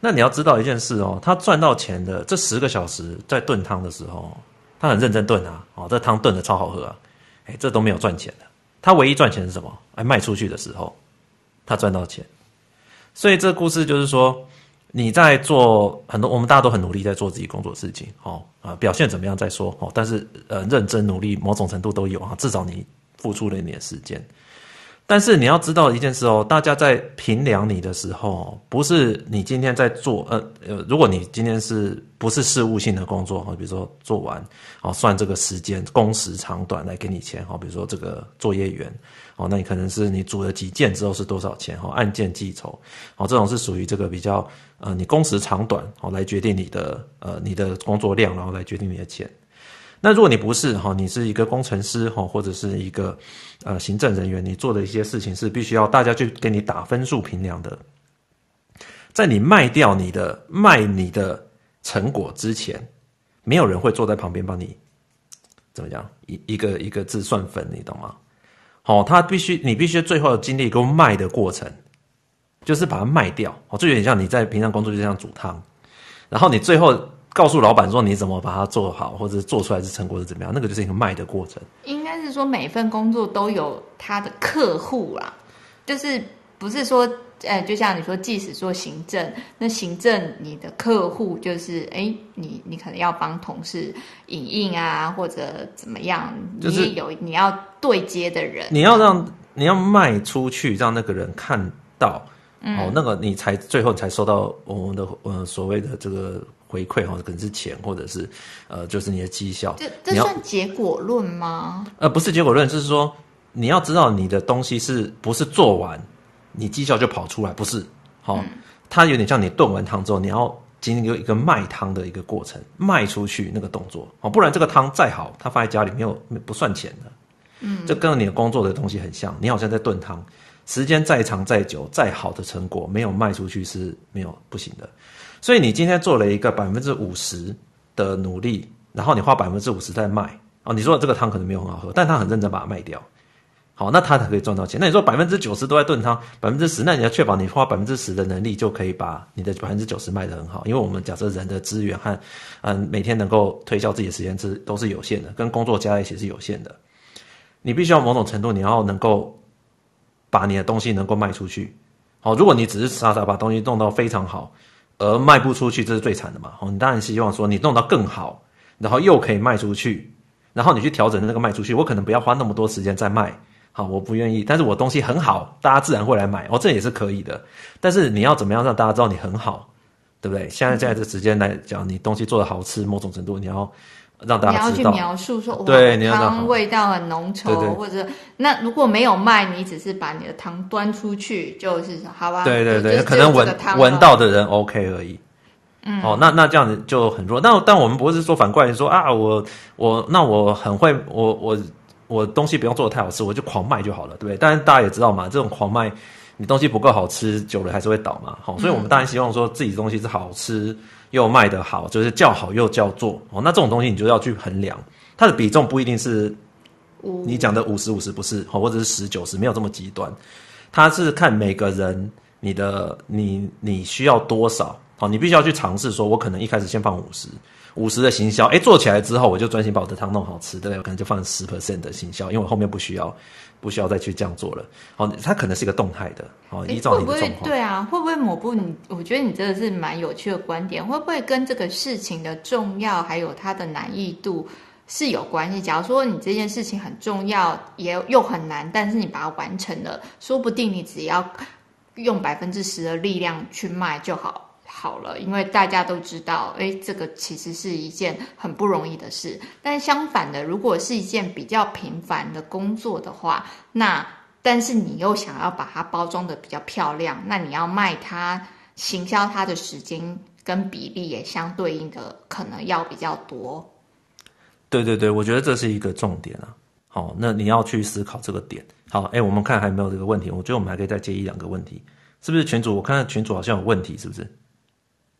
Speaker 1: 那你要知道一件事哦，他赚到钱的这十个小时在炖汤的时候，他很认真炖啊，哦，这汤炖的超好喝啊。哎，这都没有赚钱的。他唯一赚钱是什么？哎，卖出去的时候，他赚到钱。所以这个故事就是说，你在做很多，我们大家都很努力在做自己工作事情，哦啊，表现怎么样再说哦。但是呃，认真努力，某种程度都有啊，至少你付出了一点时间。但是你要知道一件事哦，大家在评量你的时候，不是你今天在做，呃呃，如果你今天是不是事务性的工作哈，比如说做完，哦，算这个时间工时长短来给你钱哈，比如说这个作业员，哦，那你可能是你组了几件之后是多少钱哈，按件计酬，哦，这种是属于这个比较呃，你工时长短哦来决定你的呃你的工作量，然后来决定你的钱。那如果你不是哈，你是一个工程师哈，或者是一个呃行政人员，你做的一些事情是必须要大家去给你打分数评量的。在你卖掉你的卖你的成果之前，没有人会坐在旁边帮你怎么讲一一个一个字算分，你懂吗？好，他必须你必须最后经历一个卖的过程，就是把它卖掉。哦，这有点像你在平常工作就像煮汤，然后你最后。告诉老板说你怎么把它做好，或者做出来的成果是怎么样，那个就是一个卖的过程。
Speaker 2: 应该是说每份工作都有他的客户啦，就是不是说，呃，就像你说，即使做行政，那行政你的客户就是，哎，你你可能要帮同事影印啊，或者怎么样，
Speaker 1: 就是
Speaker 2: 你有你要对接的人，
Speaker 1: 你要让你要卖出去，让那个人看到。嗯、哦，那个你才最后才收到我们的呃所谓的这个回馈哈，可能是钱或者是呃就是你的绩效。
Speaker 2: 这这算结果论吗？
Speaker 1: 呃，不是结果论，就是说你要知道你的东西是不是做完，你绩效就跑出来，不是？好、哦，嗯、它有点像你炖完汤之后，你要经历一个卖汤的一个过程，卖出去那个动作哦，不然这个汤再好，它放在家里没有不算钱的。嗯，这跟你的工作的东西很像，你好像在炖汤。时间再长再久，再好的成果没有卖出去是没有不行的。所以你今天做了一个百分之五十的努力，然后你花百分之五十在卖哦。你说这个汤可能没有很好喝，但他很认真把它卖掉，好，那他才可以赚到钱。那你说百分之九十都在炖汤，百分之十，那你要确保你花百分之十的能力就可以把你的百分之九十卖得很好。因为我们假设人的资源和嗯每天能够推销自己的时间是都是有限的，跟工作加在一起是有限的。你必须要某种程度你要能够。把你的东西能够卖出去，好，如果你只是傻傻把东西弄到非常好，而卖不出去，这是最惨的嘛。好，你当然希望说你弄到更好，然后又可以卖出去，然后你去调整那个卖出去，我可能不要花那么多时间再卖，好，我不愿意，但是我东西很好，大家自然会来买，哦，这也是可以的。但是你要怎么样让大家知道你很好，对不对？现在在这时间来讲，你东西做的好吃，某种程度你要。让大家知道，
Speaker 2: 你要去描述说，
Speaker 1: 对，
Speaker 2: 汤味道很浓稠，对对对，或者那如果没有卖，你只是把你的汤端出去，就是好吧？
Speaker 1: 对对对，可能闻闻到的人 OK 而已。嗯，哦，那那这样子就很弱。但但我们不是说反过来说啊，我我那我很会，我我我东西不用做的太好吃，我就狂卖就好了，对不对？但是大家也知道嘛，这种狂卖，你东西不够好吃，久了还是会倒嘛。好，所以我们当然希望说自己的东西是好吃。又卖得好，就是叫好又叫座哦。那这种东西你就要去衡量，它的比重不一定是你讲的五十五十不是，或者是十九十，没有这么极端。它是看每个人你的你你需要多少，好，你必须要去尝试说，我可能一开始先放五十五十的行销，哎，做起来之后我就专心把我的汤弄好吃，对不对？我可能就放十 percent 的行销，因为我后面不需要。不需要再去这样做了。哦，它可能是一个动态的。哦，依照你的状况。会不会对
Speaker 2: 啊，会不会抹布？你我觉得你这个是蛮有趣的观点。会不会跟这个事情的重要还有它的难易度是有关系？假如说你这件事情很重要，也又很难，但是你把它完成了，说不定你只要用百分之十的力量去卖就好。好了，因为大家都知道，哎，这个其实是一件很不容易的事。但相反的，如果是一件比较平凡的工作的话，那但是你又想要把它包装得比较漂亮，那你要卖它、行销它的时间跟比例也相对应的可能要比较多。
Speaker 1: 对对对，我觉得这是一个重点啊。好，那你要去思考这个点。好，哎，我们看还有没有这个问题，我觉得我们还可以再接一两个问题，是不是群主？我看到群主好像有问题，是不是？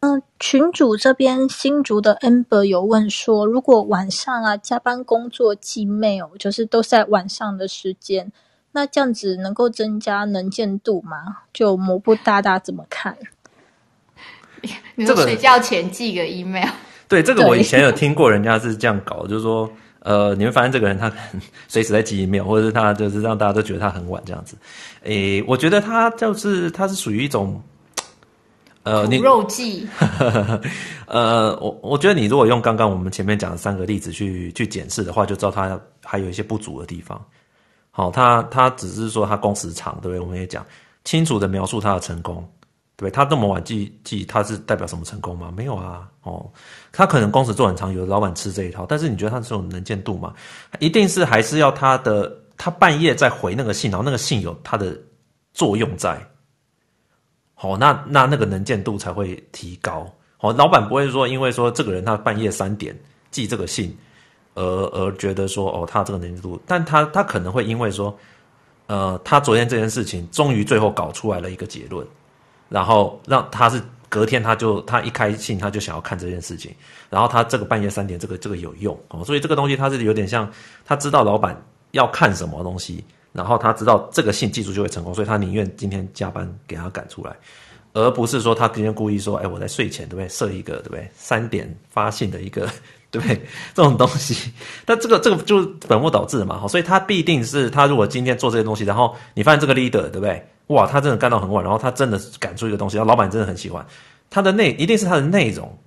Speaker 4: 嗯、呃，群主这边新竹的 Amber 有问说，如果晚上啊加班工作寄 mail，就是都在晚上的时间，那这样子能够增加能见度吗？就蘑菇大大怎么看？
Speaker 2: 你说睡觉前寄个 email？
Speaker 1: 对，这个我以前有听过，人家是这样搞，就是说，呃，你会发现这个人他可能 随时在寄 email，或者是他就是让大家都觉得他很晚这样子。诶，我觉得他就是他是属于一种。呃，你
Speaker 2: 肉计，
Speaker 1: 呃，我我觉得你如果用刚刚我们前面讲的三个例子去去检视的话，就知道他还有一些不足的地方。好，他他只是说他工时长，对不对？我们也讲清楚的描述他的成功，对不对？他这么晚记记，他是代表什么成功吗？没有啊，哦，他可能工时做很长，有的老板吃这一套，但是你觉得他这种能见度吗？一定是还是要他的，他半夜再回那个信，然后那个信有他的作用在。好，那那那个能见度才会提高。好，老板不会说，因为说这个人他半夜三点寄这个信，而而觉得说哦，他这个能见度，但他他可能会因为说，呃，他昨天这件事情终于最后搞出来了一个结论，然后让他是隔天他就他一开信他就想要看这件事情，然后他这个半夜三点这个这个有用哦，所以这个东西他是有点像他知道老板要看什么东西。然后他知道这个信寄出就会成功，所以他宁愿今天加班给他赶出来，而不是说他今天故意说，哎，我在睡前对不对设一个对不对三点发信的一个 对不对这种东西，但这个这个就是本末倒置的嘛，所以他必定是他如果今天做这些东西，然后你发现这个 leader 对不对？哇，他真的干到很晚，然后他真的赶出一个东西，然后老板真的很喜欢他的内，一定是他的内容。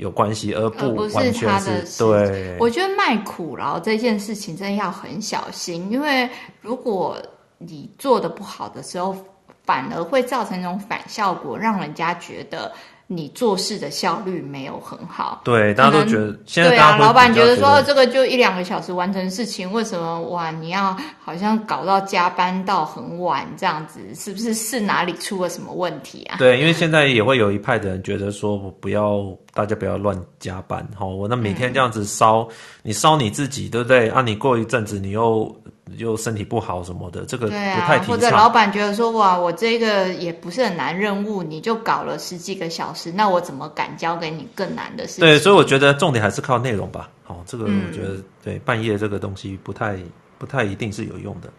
Speaker 1: 有关系，而不完全是，
Speaker 2: 他的事。
Speaker 1: 对，
Speaker 2: 我觉得卖苦劳这件事情真的要很小心，因为如果你做的不好的时候，反而会造成一种反效果，让人家觉得。你做事的效率没有很好，
Speaker 1: 对，大家都觉得现在
Speaker 2: 对啊，老板觉得说这个就一两个小时完成事情，为什么哇？你要好像搞到加班到很晚这样子，是不是是哪里出了什么问题啊？
Speaker 1: 对，因为现在也会有一派的人觉得说，不要大家不要乱加班，哈，我那每天这样子烧，嗯、你烧你自己，对不对？啊，你过一阵子你又。又身体不好什么的，这个不太提倡。
Speaker 2: 或者老板觉得说，哇，我这个也不是很难任务，你就搞了十几个小时，那我怎么敢交给你更难的事情？
Speaker 1: 对，所以我觉得重点还是靠内容吧。好、哦，这个我觉得、嗯、对半夜这个东西不太不太一定是有用的。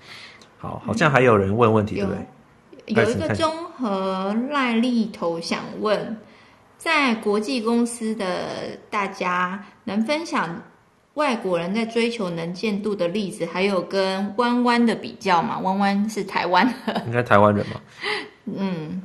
Speaker 1: 好，好像还有人问问题，嗯、对不对？
Speaker 2: 有一个综合赖利头想问，在国际公司的大家能分享？外国人在追求能见度的例子，还有跟弯弯的比较嘛？弯弯是台湾的，
Speaker 1: 应该台湾人嘛？
Speaker 2: 嗯，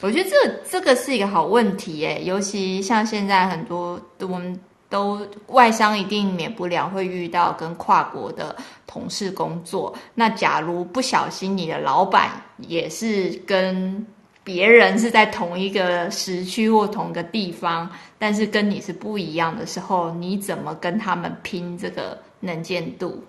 Speaker 2: 我觉得这个、这个是一个好问题诶，尤其像现在很多我们都外商，一定免不了会遇到跟跨国的同事工作。那假如不小心，你的老板也是跟。别人是在同一个时区或同一个地方，但是跟你是不一样的时候，你怎么跟他们拼这个能见度？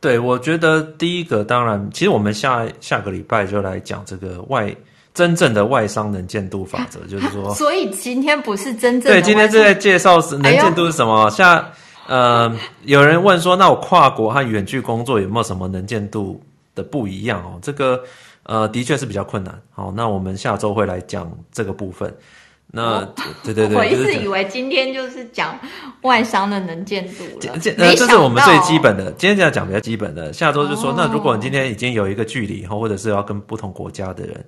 Speaker 1: 对，我觉得第一个当然，其实我们下下个礼拜就来讲这个外真正的外商能见度法则，就是说，
Speaker 2: 所以今天不是真正的。
Speaker 1: 对，今天是在介绍是能见度是什么？哎、像呃，有人问说，那我跨国和远距工作有没有什么能见度的不一样哦？这个。呃，的确是比较困难。好，那我们下周会来讲这个部分。那、哦、对对对，
Speaker 2: 我一直以为今天就是讲外商的能见度了。这
Speaker 1: 这这是我们最基本的。今天这样讲比较基本的，下周就说，哦、那如果你今天已经有一个距离，或者是要跟不同国家的人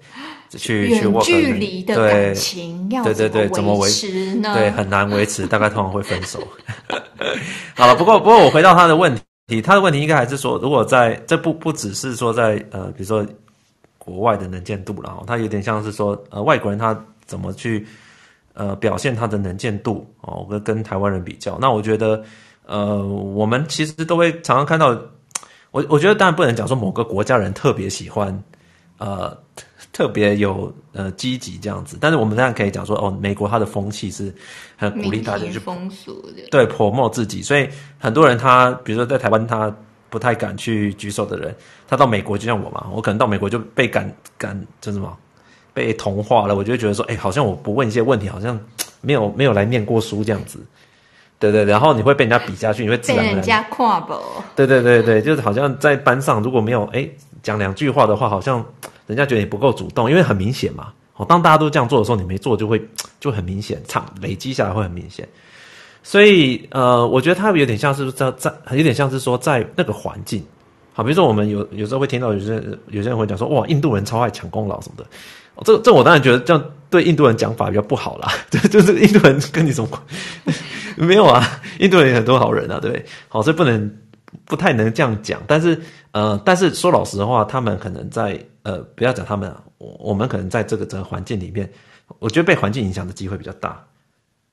Speaker 1: 去去
Speaker 2: 远距离的感情，要对对对，怎么维持呢？
Speaker 1: 对，很难维持，大概通常会分手。好了，不过不过我回到他的问题，他的问题应该还是说，如果在这不不只是说在呃，比如说。国外的能见度，然后他有点像是说，呃，外国人他怎么去，呃，表现他的能见度哦，跟跟台湾人比较。那我觉得，呃，我们其实都会常常看到，我我觉得当然不能讲说某个国家人特别喜欢，呃，特别有呃积极这样子，但是我们当然可以讲说，哦，美国他的风气是很鼓励大家去
Speaker 2: 风俗的，
Speaker 1: 对，promote 自己，所以很多人他比如说在台湾他。不太敢去举手的人，他到美国就像我嘛，我可能到美国就被感感就什么被同化了，我就觉得说，哎、欸，好像我不问一些问题，好像没有没有来念过书这样子，对对，然后你会被人家比下去，你会自然被
Speaker 2: 人家跨步，
Speaker 1: 对对对对，就是好像在班上如果没有哎讲两句话的话，好像人家觉得你不够主动，因为很明显嘛，哦，当大家都这样做的时候，你没做就会就很明显，差累积下来会很明显。所以，呃，我觉得他有点像是在在，有点像是说在那个环境，好，比如说我们有有时候会听到有些有些人会讲说，哇，印度人超爱抢功劳什么的，这这我当然觉得这样对印度人讲法比较不好啦，就就是印度人跟你什么关？没有啊，印度人也很多好人啊，对不对？好，所以不能不太能这样讲，但是呃，但是说老实话，他们可能在呃，不要讲他们啊，我我们可能在这个整个环境里面，我觉得被环境影响的机会比较大。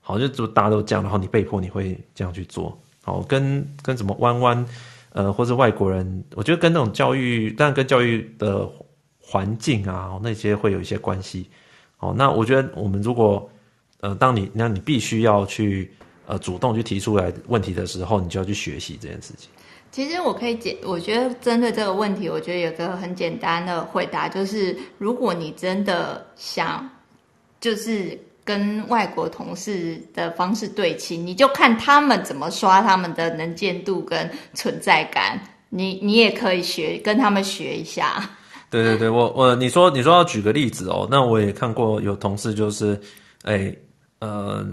Speaker 1: 好，就就大家都这样，然后你被迫你会这样去做。好，跟跟什么弯弯，呃，或是外国人，我觉得跟那种教育，当然跟教育的环境啊，那些会有一些关系。好，那我觉得我们如果，呃，当你那你必须要去，呃，主动去提出来问题的时候，你就要去学习这件事情。
Speaker 2: 其实我可以解，我觉得针对这个问题，我觉得有个很简单的回答，就是如果你真的想，就是。跟外国同事的方式对齐，你就看他们怎么刷他们的能见度跟存在感，你你也可以学跟他们学一下。
Speaker 1: 对对对，我我你说你说要举个例子哦，那我也看过有同事就是，哎，呃，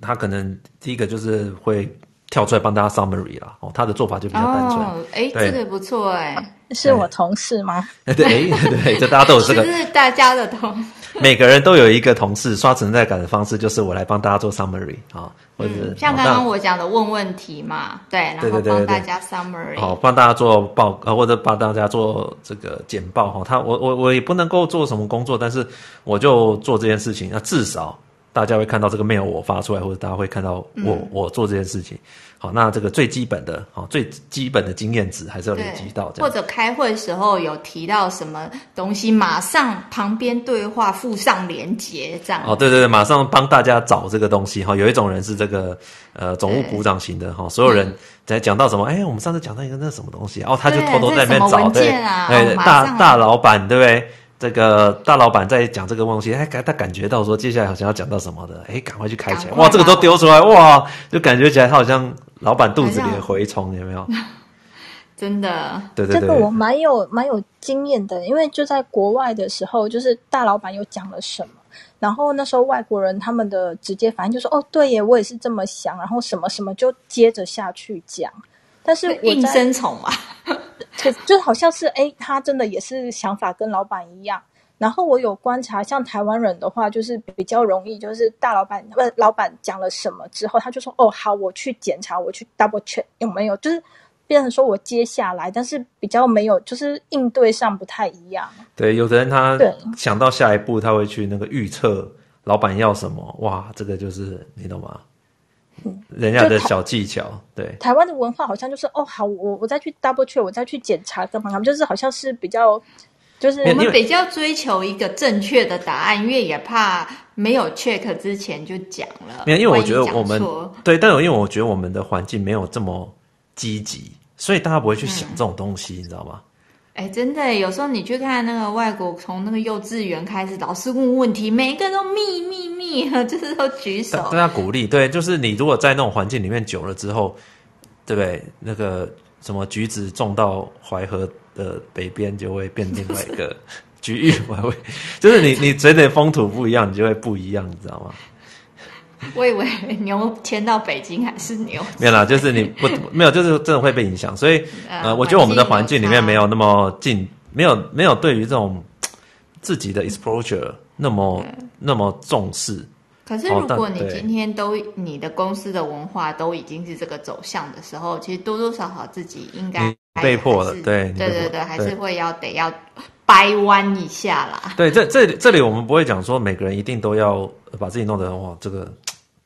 Speaker 1: 他可能第一个就是会跳出来帮大家 summary 啦，哦，他的做法就比较单纯。
Speaker 2: 哦，哎，这个不错哎，
Speaker 4: 是我同事吗？
Speaker 1: 对对对，就大家都有这个，
Speaker 2: 是大家的同。
Speaker 1: 每个人都有一个同事刷存在感的方式，就是我来帮大家做 summary 啊，或者、嗯、
Speaker 2: 像刚刚我讲的问问题嘛，对，然后帮大家 summary，
Speaker 1: 好，帮大家做报呃，或者帮大家做这个简报哈。他我我我也不能够做什么工作，但是我就做这件事情，那至少大家会看到这个 mail 我发出来，或者大家会看到我、嗯、我做这件事情。好，那这个最基本的，好，最基本的经验值还是要累积到这样。
Speaker 2: 或者开会时候有提到什么东西，马上旁边对话附上连接，这样。
Speaker 1: 哦，对对对，马上帮大家找这个东西。哈，有一种人是这个呃总务股长型的哈，所有人在讲到什么，哎、嗯，我们上次讲到一个那什么东西，哦，他就偷偷在那边找，对，哎，大大老板，对不对？这个大老板在讲这个东西，哎，他感觉到说接下来好像要讲到什么的，哎，赶快去开起来，哇，这个都丢出来，哇，就感觉起来他好像老板肚子里的蛔虫，有没有？
Speaker 2: 真的，
Speaker 1: 对对对，
Speaker 4: 这个我蛮有蛮有经验的，因为就在国外的时候，就是大老板又讲了什么，然后那时候外国人他们的直接反应就说，哦，对耶，我也是这么想，然后什么什么就接着下去讲，但是
Speaker 2: 应声虫嘛。
Speaker 4: 就就好像是哎，他真的也是想法跟老板一样。然后我有观察，像台湾人的话，就是比较容易，就是大老板问老板讲了什么之后，他就说哦好，我去检查，我去 double check 有没有，就是变成说我接下来，但是比较没有，就是应对上不太一样。
Speaker 1: 对，有的人他想到下一步，他会去那个预测老板要什么，哇，这个就是你懂吗？嗯，人家的小技巧，对。
Speaker 4: 台湾的文化好像就是哦，好，我我再去 double check，我再去检查干嘛？他们就是好像是比较，就是
Speaker 2: 我们比较追求一个正确的答案，因为也怕没有 check 之前就讲了。
Speaker 1: 没有，因为我觉得我们对，但有因为我觉得我们的环境没有这么积极，所以大家不会去想这种东西，嗯、你知道吗？
Speaker 2: 哎，真的，有时候你去看那个外国，从那个幼稚园开始，老师问问题，每一个都密密密，就是都举手，
Speaker 1: 对他鼓励。对，就是你如果在那种环境里面久了之后，对不对？那个什么橘子种到淮河的北边，就会变另外一个 橘芋外味，就是你你嘴里风土不一样，你就会不一样，你知道吗？
Speaker 2: 我以为牛迁到北京还是牛，
Speaker 1: 没有啦，就是你不没有，就是真的会被影响。所以呃，我觉得我们的环境里面没有那么近，没有没有对于这种自己的 exposure 那么那么重视。
Speaker 2: 可是如果你今天都你的公司的文化都已经是这个走向的时候，其实多多少少自己应该
Speaker 1: 被迫了，对
Speaker 2: 对对对，还是会要得要掰弯一下啦。
Speaker 1: 对，这这这里我们不会讲说每个人一定都要把自己弄得哇这个。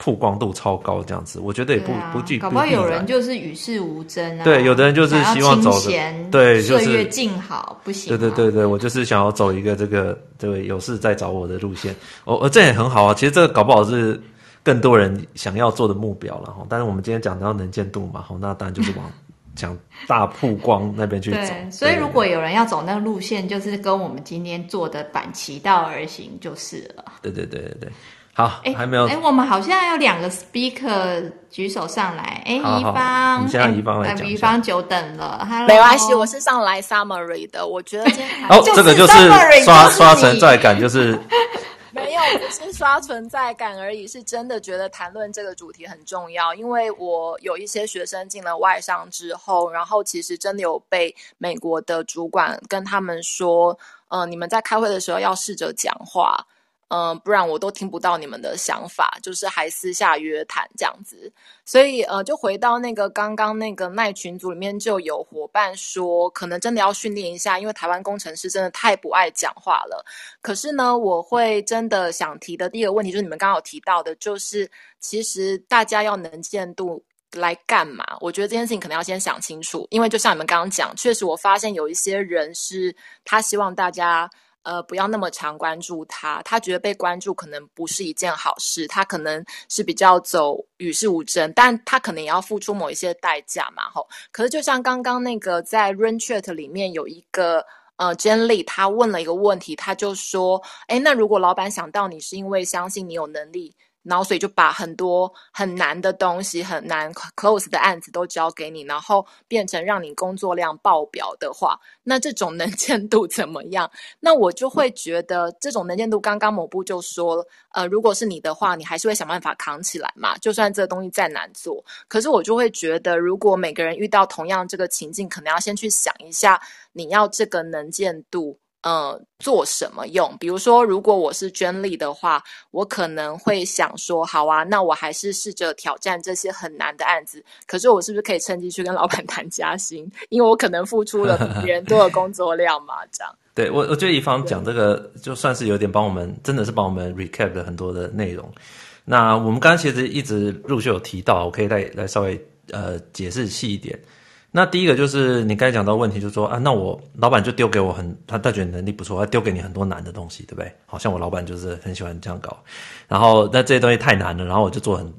Speaker 1: 曝光度超高，这样子，我觉得也不、啊、不具。
Speaker 2: 搞不好有人就是与世无争啊。
Speaker 1: 对，有的人就是希望走的，对，就是
Speaker 2: 岁月静好，不行。
Speaker 1: 对对对对，我就是想要走一个这个这个有事再找我的路线。哦，呃，这也很好啊。其实这个搞不好是更多人想要做的目标了哈。但是我们今天讲到能见度嘛，好，那当然就是往讲大曝光那边去走。对，
Speaker 2: 所以如果有人要走那个路线，就是跟我们今天做的反其道而行就是了。
Speaker 1: 对对对对对。好，哎，还没有，哎，
Speaker 2: 我们好像有两个 speaker 举手上来，哎，怡芳，
Speaker 1: 我们先让宜芳来讲，
Speaker 2: 宜芳久等了，
Speaker 5: 没关系，我是上来 summary 的，我觉得今天
Speaker 1: 哦，这个就是刷刷存在感，就是
Speaker 5: 没有，不是刷存在感而已，是真的觉得谈论这个主题很重要，因为我有一些学生进了外商之后，然后其实真的有被美国的主管跟他们说，嗯、你们在开会的时候要试着讲话。嗯，不然我都听不到你们的想法，就是还私下约谈这样子。所以呃，就回到那个刚刚那个耐群组里面，就有伙伴说，可能真的要训练一下，因为台湾工程师真的太不爱讲话了。可是呢，我会真的想提的第一个问题，就是你们刚刚有提到的，就是其实大家要能见度来干嘛？我觉得这件事情可能要先想清楚，因为就像你们刚刚讲，确实我发现有一些人是他希望大家。呃，不要那么常关注他，他觉得被关注可能不是一件好事，他可能是比较走与世无争，但他可能也要付出某一些代价嘛，吼。可是就像刚刚那个在 Run Chat 里面有一个呃 Jenny，他问了一个问题，他就说，哎，那如果老板想到你是因为相信你有能力。然后，所以就把很多很难的东西、很难 close 的案子都交给你，然后变成让你工作量爆表的话，那这种能见度怎么样？那我就会觉得这种能见度，刚刚某部就说了，呃，如果是你的话，你还是会想办法扛起来嘛，就算这个东西再难做。可是我就会觉得，如果每个人遇到同样这个情境，可能要先去想一下，你要这个能见度呃，做什么用？比如说，如果我是专利的话，我可能会想说，好啊，那我还是试着挑战这些很难的案子。可是，我是不是可以趁机去跟老板 谈加薪？因为我可能付出了比别人多的工作量嘛，这样。
Speaker 1: 对我，我觉得宜芳讲这个，就算是有点帮我们，真的是帮我们 recap 了很多的内容。那我们刚刚其实一直陆续有提到，我可以再来稍微呃解释细一点。那第一个就是你刚才讲到问题，就是说啊，那我老板就丢给我很，他他觉得能力不错，他丢给你很多难的东西，对不对？好像我老板就是很喜欢这样搞，然后那这些东西太难了，然后我就做很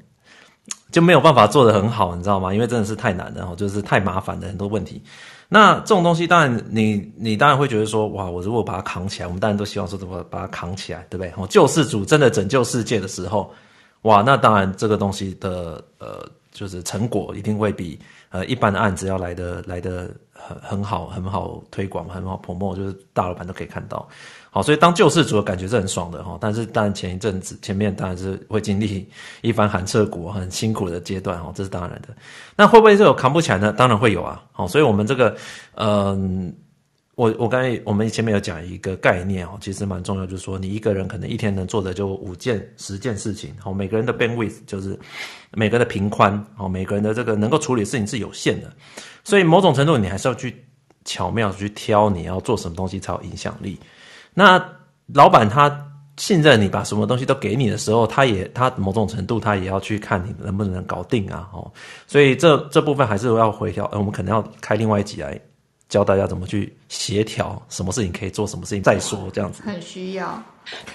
Speaker 1: 就没有办法做得很好，你知道吗？因为真的是太难了，就是太麻烦的很多问题。那这种东西当然你你当然会觉得说，哇，我如果把它扛起来，我们当然都希望说怎么把它扛起来，对不对？哦，救世主真的拯救世界的时候，哇，那当然这个东西的呃，就是成果一定会比。呃，一般的案子要来的来的很很好，很好推广，很好 promote，就是大老板都可以看到。好，所以当救世主的感觉是很爽的哈。但是当然前一阵子前面当然是会经历一番寒彻骨、很辛苦的阶段哈，这是当然的。那会不会是有扛不起来呢？当然会有啊。好，所以我们这个嗯。我我刚才我们前面有讲一个概念哦，其实蛮重要，就是说你一个人可能一天能做的就五件、十件事情。哦，每个人的 bandwidth 就是每个人的频宽，哦，每个人的这个能够处理的事情是有限的，所以某种程度你还是要去巧妙去挑你要做什么东西才有影响力。那老板他信任你，把什么东西都给你的时候，他也他某种程度他也要去看你能不能搞定啊，哦，所以这这部分还是要回调，呃，我们可能要开另外一集来。教大家怎么去协调，什么事情可以做，什么事情再说，这样子
Speaker 2: 很需要。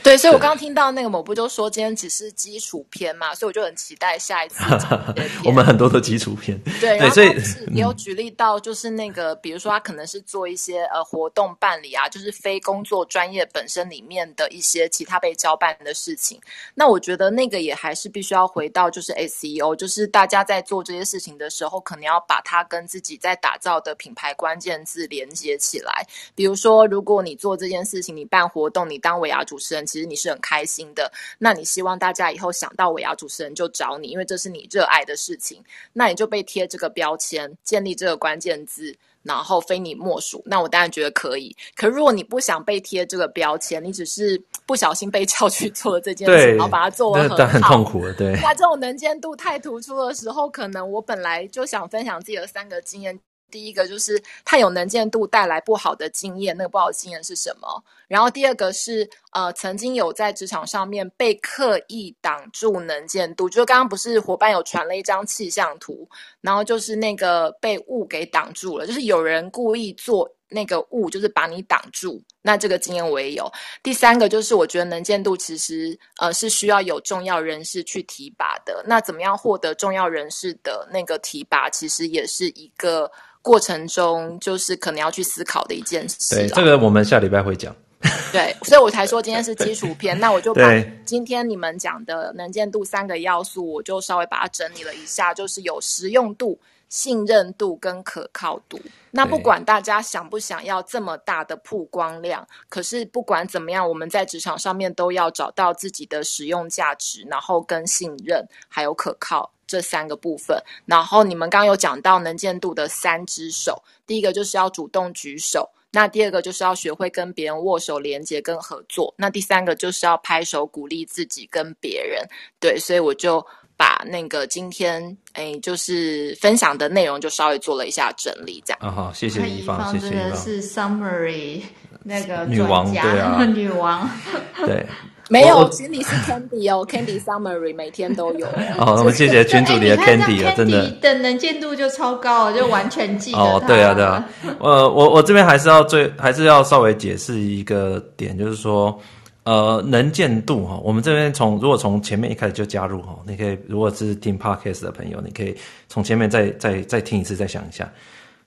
Speaker 5: 对，所以我刚刚听到那个某部就说今天只是基础篇嘛，所以我就很期待下一次。
Speaker 1: 我们很多的基础篇，
Speaker 5: 对，对，所以也有举例到，就是那个，嗯、比如说他可能是做一些呃活动办理啊，就是非工作专业本身里面的一些其他被交办的事情。那我觉得那个也还是必须要回到就是 SEO，就是大家在做这些事情的时候，可能要把它跟自己在打造的品牌关键字连接起来。比如说，如果你做这件事情，你办活动，你当尾牙主。持人其实你是很开心的，那你希望大家以后想到尾牙主持人就找你，因为这是你热爱的事情，那你就被贴这个标签，建立这个关键字，然后非你莫属。那我当然觉得可以。可如果你不想被贴这个标签，你只是不小心被叫去做了这件事，然后把它做得很好，
Speaker 1: 很痛苦了。对，
Speaker 5: 那这种能见度太突出的时候，可能我本来就想分享自己的三个经验。第一个就是太有能见度带来不好的经验，那个不好的经验是什么？然后第二个是呃，曾经有在职场上面被刻意挡住能见度，就是刚刚不是伙伴有传了一张气象图，然后就是那个被雾给挡住了，就是有人故意做那个雾，就是把你挡住。那这个经验我也有。第三个就是我觉得能见度其实呃是需要有重要人士去提拔的。那怎么样获得重要人士的那个提拔，其实也是一个。过程中就是可能要去思考的一件事。
Speaker 1: 对，这个我们下礼拜会讲。
Speaker 5: 对，所以我才说今天是基础篇。那我就把今天你们讲的能见度三个要素，我就稍微把它整理了一下，就是有实用度、信任度跟可靠度。那不管大家想不想要这么大的曝光量，可是不管怎么样，我们在职场上面都要找到自己的实用价值，然后跟信任还有可靠。这三个部分，然后你们刚刚有讲到能见度的三只手，第一个就是要主动举手，那第二个就是要学会跟别人握手连接跟合作，那第三个就是要拍手鼓励自己跟别人。对，所以我就把那个今天哎就是分享的内容就稍微做了一下整理，这样。
Speaker 1: 啊好，谢谢一方，谢谢宜芳。
Speaker 2: 是 summary 那个
Speaker 1: 女王，对啊，
Speaker 2: 女王，
Speaker 1: 对。
Speaker 5: 没有，群里是 Candy 哦，Candy Summary 每天都有。
Speaker 1: 哦，我们谢谢群主里的 Candy 啊，真的。
Speaker 2: 的能见度就超高，就完全记得。
Speaker 1: 哦，对啊，对啊。呃，我我这边还是要最，还是要稍微解释一个点，就是说，呃，能见度哈，我们这边从如果从前面一开始就加入哈，你可以如果是听 Podcast 的朋友，你可以从前面再再再听一次，再想一下，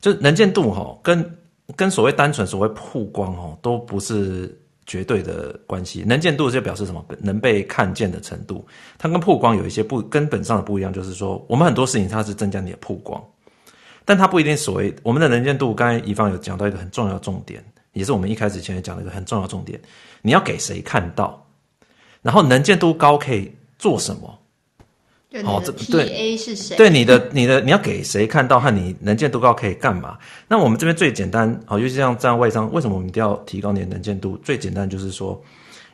Speaker 1: 就能见度哈，跟跟所谓单纯所谓曝光哦，都不是。绝对的关系，能见度就表示什么？能被看见的程度，它跟曝光有一些不根本上的不一样。就是说，我们很多事情它是增加你的曝光，但它不一定所谓我们的能见度。刚才乙方有讲到一个很重要重点，也是我们一开始前面讲的一个很重要重点：你要给谁看到？然后能见度高可以做什么？
Speaker 2: 哦，这对 A 是谁？
Speaker 1: 对你的你的你要给谁看到和你能见度高可以干嘛？那我们这边最简单哦，尤其像这样外商，为什么我们一定要提高你的能见度？最简单就是说，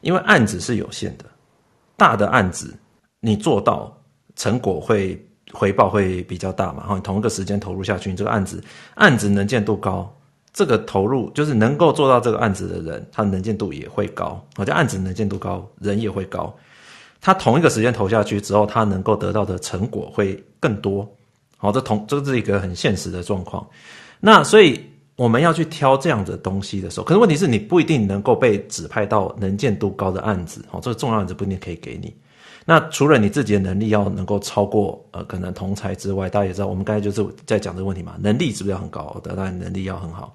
Speaker 1: 因为案子是有限的，大的案子你做到成果会回报会比较大嘛。然后你同一个时间投入下去，你这个案子案子能见度高，这个投入就是能够做到这个案子的人，他的能见度也会高。好像案子能见度高，人也会高。他同一个时间投下去之后，他能够得到的成果会更多。好，这同这是一个很现实的状况。那所以我们要去挑这样的东西的时候，可是问题是你不一定能够被指派到能见度高的案子。哦，这个重要案子不一定可以给你。那除了你自己的能力要能够超过呃可能同才之外，大家也知道，我们刚才就是在讲这个问题嘛，能力是不是要很高？当然能力要很好。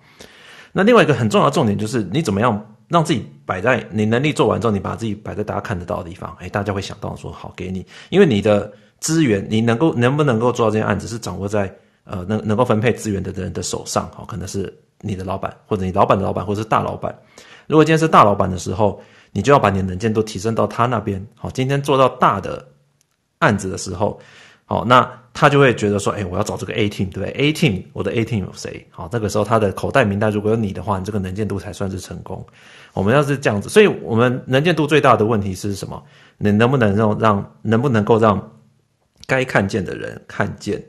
Speaker 1: 那另外一个很重要的重点就是你怎么样。让自己摆在你能力做完之后，你把自己摆在大家看得到的地方，哎，大家会想到说好给你，因为你的资源，你能够能不能够做到这件案子，是掌握在呃能能够分配资源的人的手上，好，可能是你的老板，或者你老板的老板，或者是大老板。如果今天是大老板的时候，你就要把你的能见度提升到他那边，好，今天做到大的案子的时候，好，那他就会觉得说，哎，我要找这个 A team，对不对？A team，我的 A team 有谁？好，这个时候他的口袋名单如果有你的话，你这个能见度才算是成功。我们要是这样子，所以我们能见度最大的问题是什么？你能不能让让能不能够让该看见的人看见，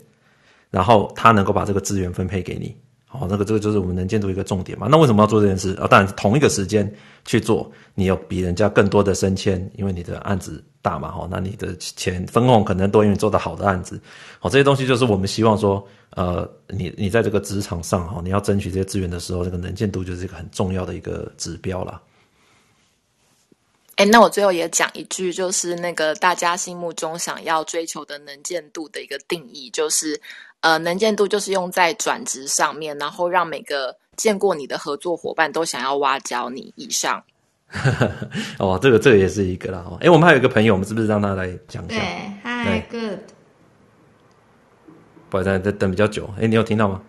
Speaker 1: 然后他能够把这个资源分配给你？好，那个这个就是我们能见度一个重点嘛。那为什么要做这件事？啊，当然同一个时间去做，你有比人家更多的升迁，因为你的案子大嘛。好，那你的钱分红可能多，因为做的好的案子。好，这些东西就是我们希望说，呃，你你在这个职场上哈，你要争取这些资源的时候，这个能见度就是一个很重要的一个指标啦。
Speaker 5: 哎，那我最后也讲一句，就是那个大家心目中想要追求的能见度的一个定义，就是。呃，能见度就是用在转职上面，然后让每个见过你的合作伙伴都想要挖角你以上。
Speaker 1: 哦，这个这个也是一个啦。哎，我们还有一个朋友，我们是不是让他来讲一下？
Speaker 2: 对，Hi Good。
Speaker 1: 不好意思，在等比较久。哎，你有听到吗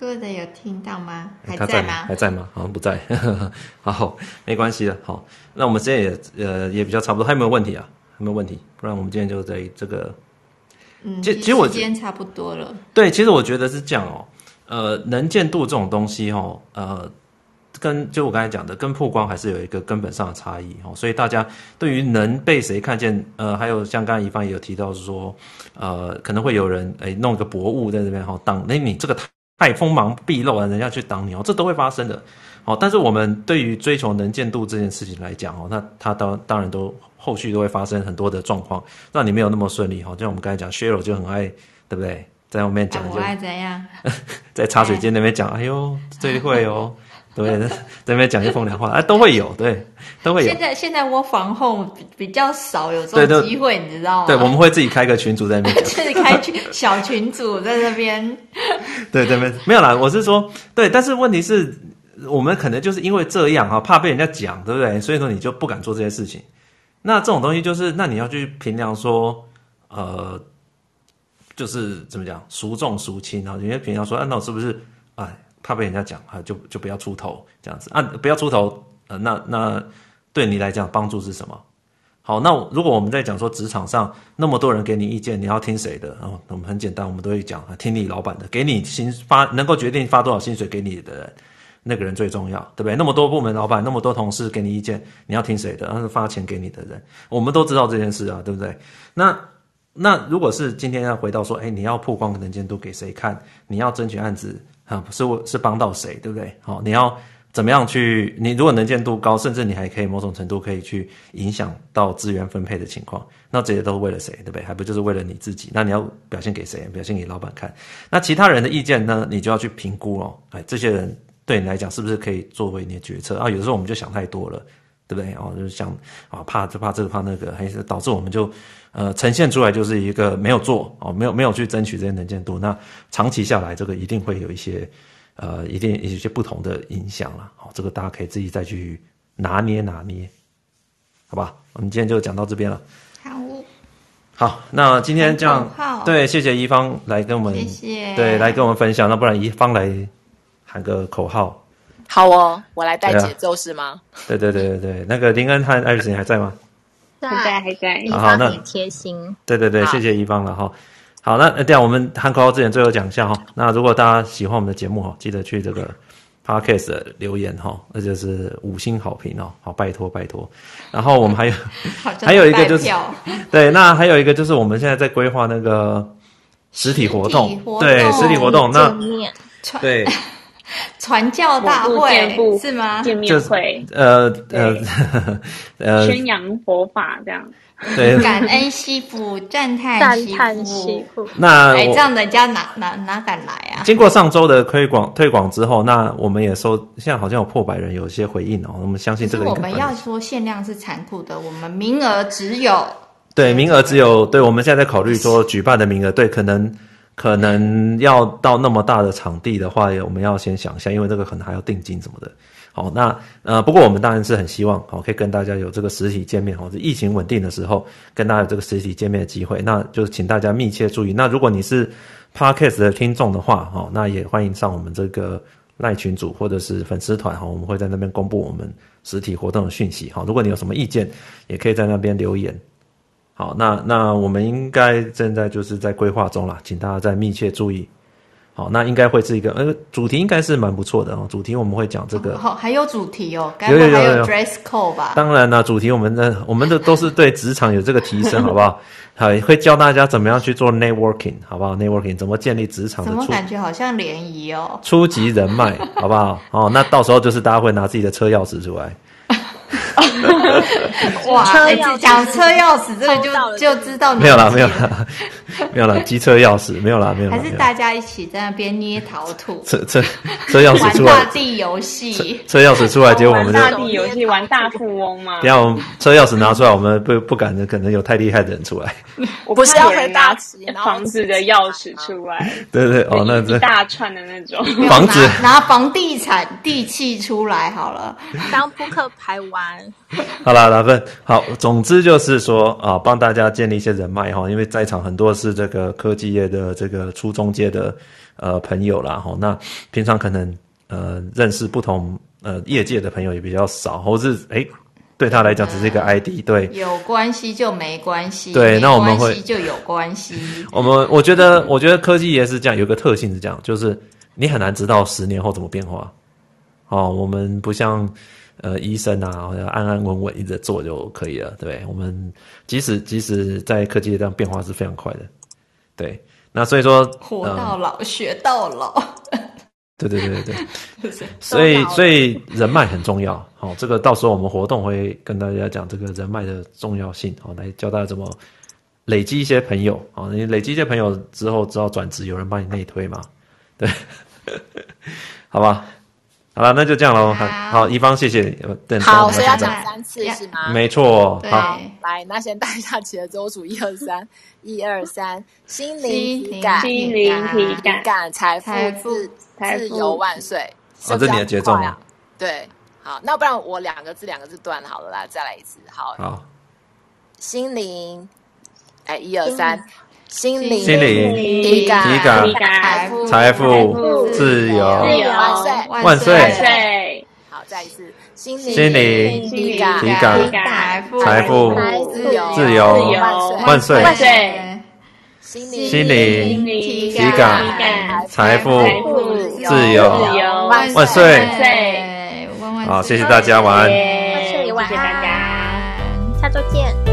Speaker 2: ？Good 有听到吗？还在吗？
Speaker 1: 还在吗？好像不在。好，没关系的。好，那我们现在也呃也比较差不多，还有没有问题啊？还有没有问题？不然我们今天就在这个。
Speaker 2: 嗯，其实我时间差不多了。
Speaker 1: 对，其实我觉得是这样哦。呃，能见度这种东西哦，呃，跟就我刚才讲的，跟曝光还是有一个根本上的差异哦。所以大家对于能被谁看见，呃，还有像刚才一方也有提到是说，呃，可能会有人哎弄一个薄雾在这边哈挡，那你这个太太锋芒毕露了，人家去挡你哦，这都会发生的。哦，但是我们对于追求能见度这件事情来讲哦，那他当当然都。后续都会发生很多的状况，让你没有那么顺利哈。就像我们刚才讲，Sheryl 就很爱，对不对？在后面讲就，
Speaker 2: 我爱怎样？
Speaker 1: 在茶水间 那边讲，哎呦，最会哦，对，在那边讲一些风凉话，哎，都会有，对，都会有。
Speaker 2: 现在现在我防控比较少有这种机会，你知道吗？
Speaker 1: 对，我们会自己开个群组在那边讲，
Speaker 2: 自己开群小群组在那边。
Speaker 1: 对对对，没有啦，我是说，对，但是问题是我们可能就是因为这样啊，怕被人家讲，对不对？所以说你就不敢做这些事情。那这种东西就是，那你要去评量说，呃，就是怎么讲，孰重孰轻啊？你要评量说，啊，那我是不是，哎，怕被人家讲啊，就就不要出头这样子啊，不要出头，呃，那那对你来讲帮助是什么？好，那如果我们在讲说职场上那么多人给你意见，你要听谁的？哦，我们很简单，我们都会讲啊，听你老板的，给你薪发能够决定发多少薪水给你的人。那个人最重要，对不对？那么多部门老板，那么多同事给你意见，你要听谁的？那是发钱给你的人。我们都知道这件事啊，对不对？那那如果是今天要回到说，哎，你要曝光能见度给谁看？你要争取案子啊，是我是帮到谁，对不对？好，你要怎么样去？你如果能见度高，甚至你还可以某种程度可以去影响到资源分配的情况，那这些都是为了谁，对不对？还不就是为了你自己？那你要表现给谁？表现给老板看。那其他人的意见呢？你就要去评估哦。哎，这些人。对你来讲，是不是可以作为你的决策啊？有的时候我们就想太多了，对不对？哦，就是想啊，怕这怕这个怕那个，还是导致我们就呃呈现出来就是一个没有做哦，没有没有去争取这些能见度。那长期下来，这个一定会有一些呃，一定有一些不同的影响了。好，这个大家可以自己再去拿捏拿捏，好吧？我们今天就讲到这边了。
Speaker 2: 好，
Speaker 1: 好，那今天这样，对，谢谢一方来跟我们，谢谢，对，来跟我们分享。那不然一方来。喊个口号，
Speaker 5: 好哦，我来带节奏是吗？
Speaker 1: 对对对对对，那个林恩和艾瑞斯你还在吗？
Speaker 3: 还在还在。
Speaker 4: 一方很贴心。
Speaker 1: 对对对，谢谢一方了哈。好，那这样我们汉口之前最后讲一下哈。那如果大家喜欢我们的节目哈，记得去这个 Podcast 的留言哈，那就是五星好评哦。好，拜托拜托。然后我们还有 还有一个就是对，那还有一个就是我们现在在规划那个实体活动，对实体活动那对。
Speaker 2: 传教大会是吗？
Speaker 3: 见面会，
Speaker 1: 呃呃
Speaker 3: 呃，宣扬佛法这样。
Speaker 1: 对，
Speaker 2: 感恩惜福，赞叹
Speaker 4: 赞叹惜福。
Speaker 1: 那
Speaker 2: 哎，这样人家哪哪哪敢来啊？
Speaker 1: 经过上周的推广推广之后，那我们也收，现在好像有破百人有一些回应哦。我们相信这个。
Speaker 2: 我们要说限量是残酷的，我们名额只有。
Speaker 1: 对，名额只有。对，我们现在在考虑说举办的名额，对，可能。可能要到那么大的场地的话，我们要先想一下，因为这个可能还要定金什么的。好，那呃，不过我们当然是很希望，好，可以跟大家有这个实体见面，或者疫情稳定的时候，跟大家有这个实体见面的机会。那就是请大家密切注意。那如果你是 Podcast 的听众的话，哈，那也欢迎上我们这个赖群组或者是粉丝团，哈，我们会在那边公布我们实体活动的讯息。好，如果你有什么意见，也可以在那边留言。好，那那我们应该正在就是在规划中啦，请大家再密切注意。好，那应该会是一个呃主题，应该是蛮不错的哦。主题我们会讲这个，
Speaker 2: 好、哦，还有主题哦，该不会还有 dress code 吧？
Speaker 1: 当然啦，主题我们的 我们的都是对职场有这个提升，好不好？好，会教大家怎么样去做 networking，好不好？networking 怎么建立职场的？怎
Speaker 2: 么感觉好像联谊哦？
Speaker 1: 初级人脉，好不好？哦，那到时候就是大家会拿自己的车钥匙出来。
Speaker 2: 哇！讲车钥匙这个就就知道
Speaker 1: 没有啦，没有啦，没有啦，机车钥匙没有啦，没有。
Speaker 2: 还是大家一起在那边捏陶土，
Speaker 1: 车车车钥匙出来，
Speaker 2: 玩大地游戏，
Speaker 1: 车钥匙出来，结果我们
Speaker 3: 玩大地游戏，玩大富翁嘛。
Speaker 1: 等下我们车钥匙拿出来，我们不不敢的，可能有太厉害的人出来。
Speaker 3: 我不是要回答房子的钥匙出来，
Speaker 1: 对对哦，那
Speaker 3: 一大串的那种
Speaker 1: 房子
Speaker 2: 拿房地产地契出来好了，
Speaker 4: 当扑克牌玩。
Speaker 1: 好啦，打分好，总之就是说啊，帮大家建立一些人脉哈，因为在场很多是这个科技业的这个初中界的呃朋友啦哈，那平常可能呃认识不同呃业界的朋友也比较少，或是哎对他来讲只是一个 ID，对，
Speaker 2: 有关系就没关系，
Speaker 1: 对，那我们会
Speaker 2: 就有关系。
Speaker 1: 我们我觉得我觉得科技业是这样，有个特性是这样，就是你很难知道十年后怎么变化。哦，我们不像。呃，医生啊，或者安安稳稳一直做就可以了，对，我们即使即使在科技这样变化是非常快的，对。那所以说，
Speaker 2: 活到老、呃、学到老。
Speaker 1: 对对对对对。所以所以人脉很重要，好、哦，这个到时候我们活动会跟大家讲这个人脉的重要性，好、哦，来教大家怎么累积一些朋友，好、哦，你累积一些朋友之后，知道转职，有人帮你内推嘛，对，好吧。好了，那就这样喽。好，好，一方谢谢。等
Speaker 5: 好，所以要讲三次是吗？
Speaker 1: 没错。好，
Speaker 5: 来，那先带一下起的周数，一二三，一二三，心灵体感，
Speaker 3: 心灵体
Speaker 5: 感，财富自自由万岁。
Speaker 1: 哦，这你的节奏吗？
Speaker 5: 对，好，那不然我两个字两个字断好了，啦，再来一次。好，
Speaker 1: 好，
Speaker 5: 心灵，哎，一二三。心灵，
Speaker 1: 心灵，
Speaker 5: 体感，
Speaker 1: 体感，
Speaker 5: 财富，
Speaker 1: 财富，自由，
Speaker 5: 万岁，
Speaker 1: 万岁，
Speaker 5: 好，再一次，心灵，
Speaker 1: 心灵，
Speaker 5: 体感，
Speaker 2: 财富，
Speaker 1: 财富，
Speaker 5: 自由，
Speaker 1: 自由，万岁，万岁，
Speaker 5: 心灵，
Speaker 1: 心灵，体感，财富，自由，万岁，好，谢谢大家，晚安，
Speaker 4: 谢谢大家，下周见。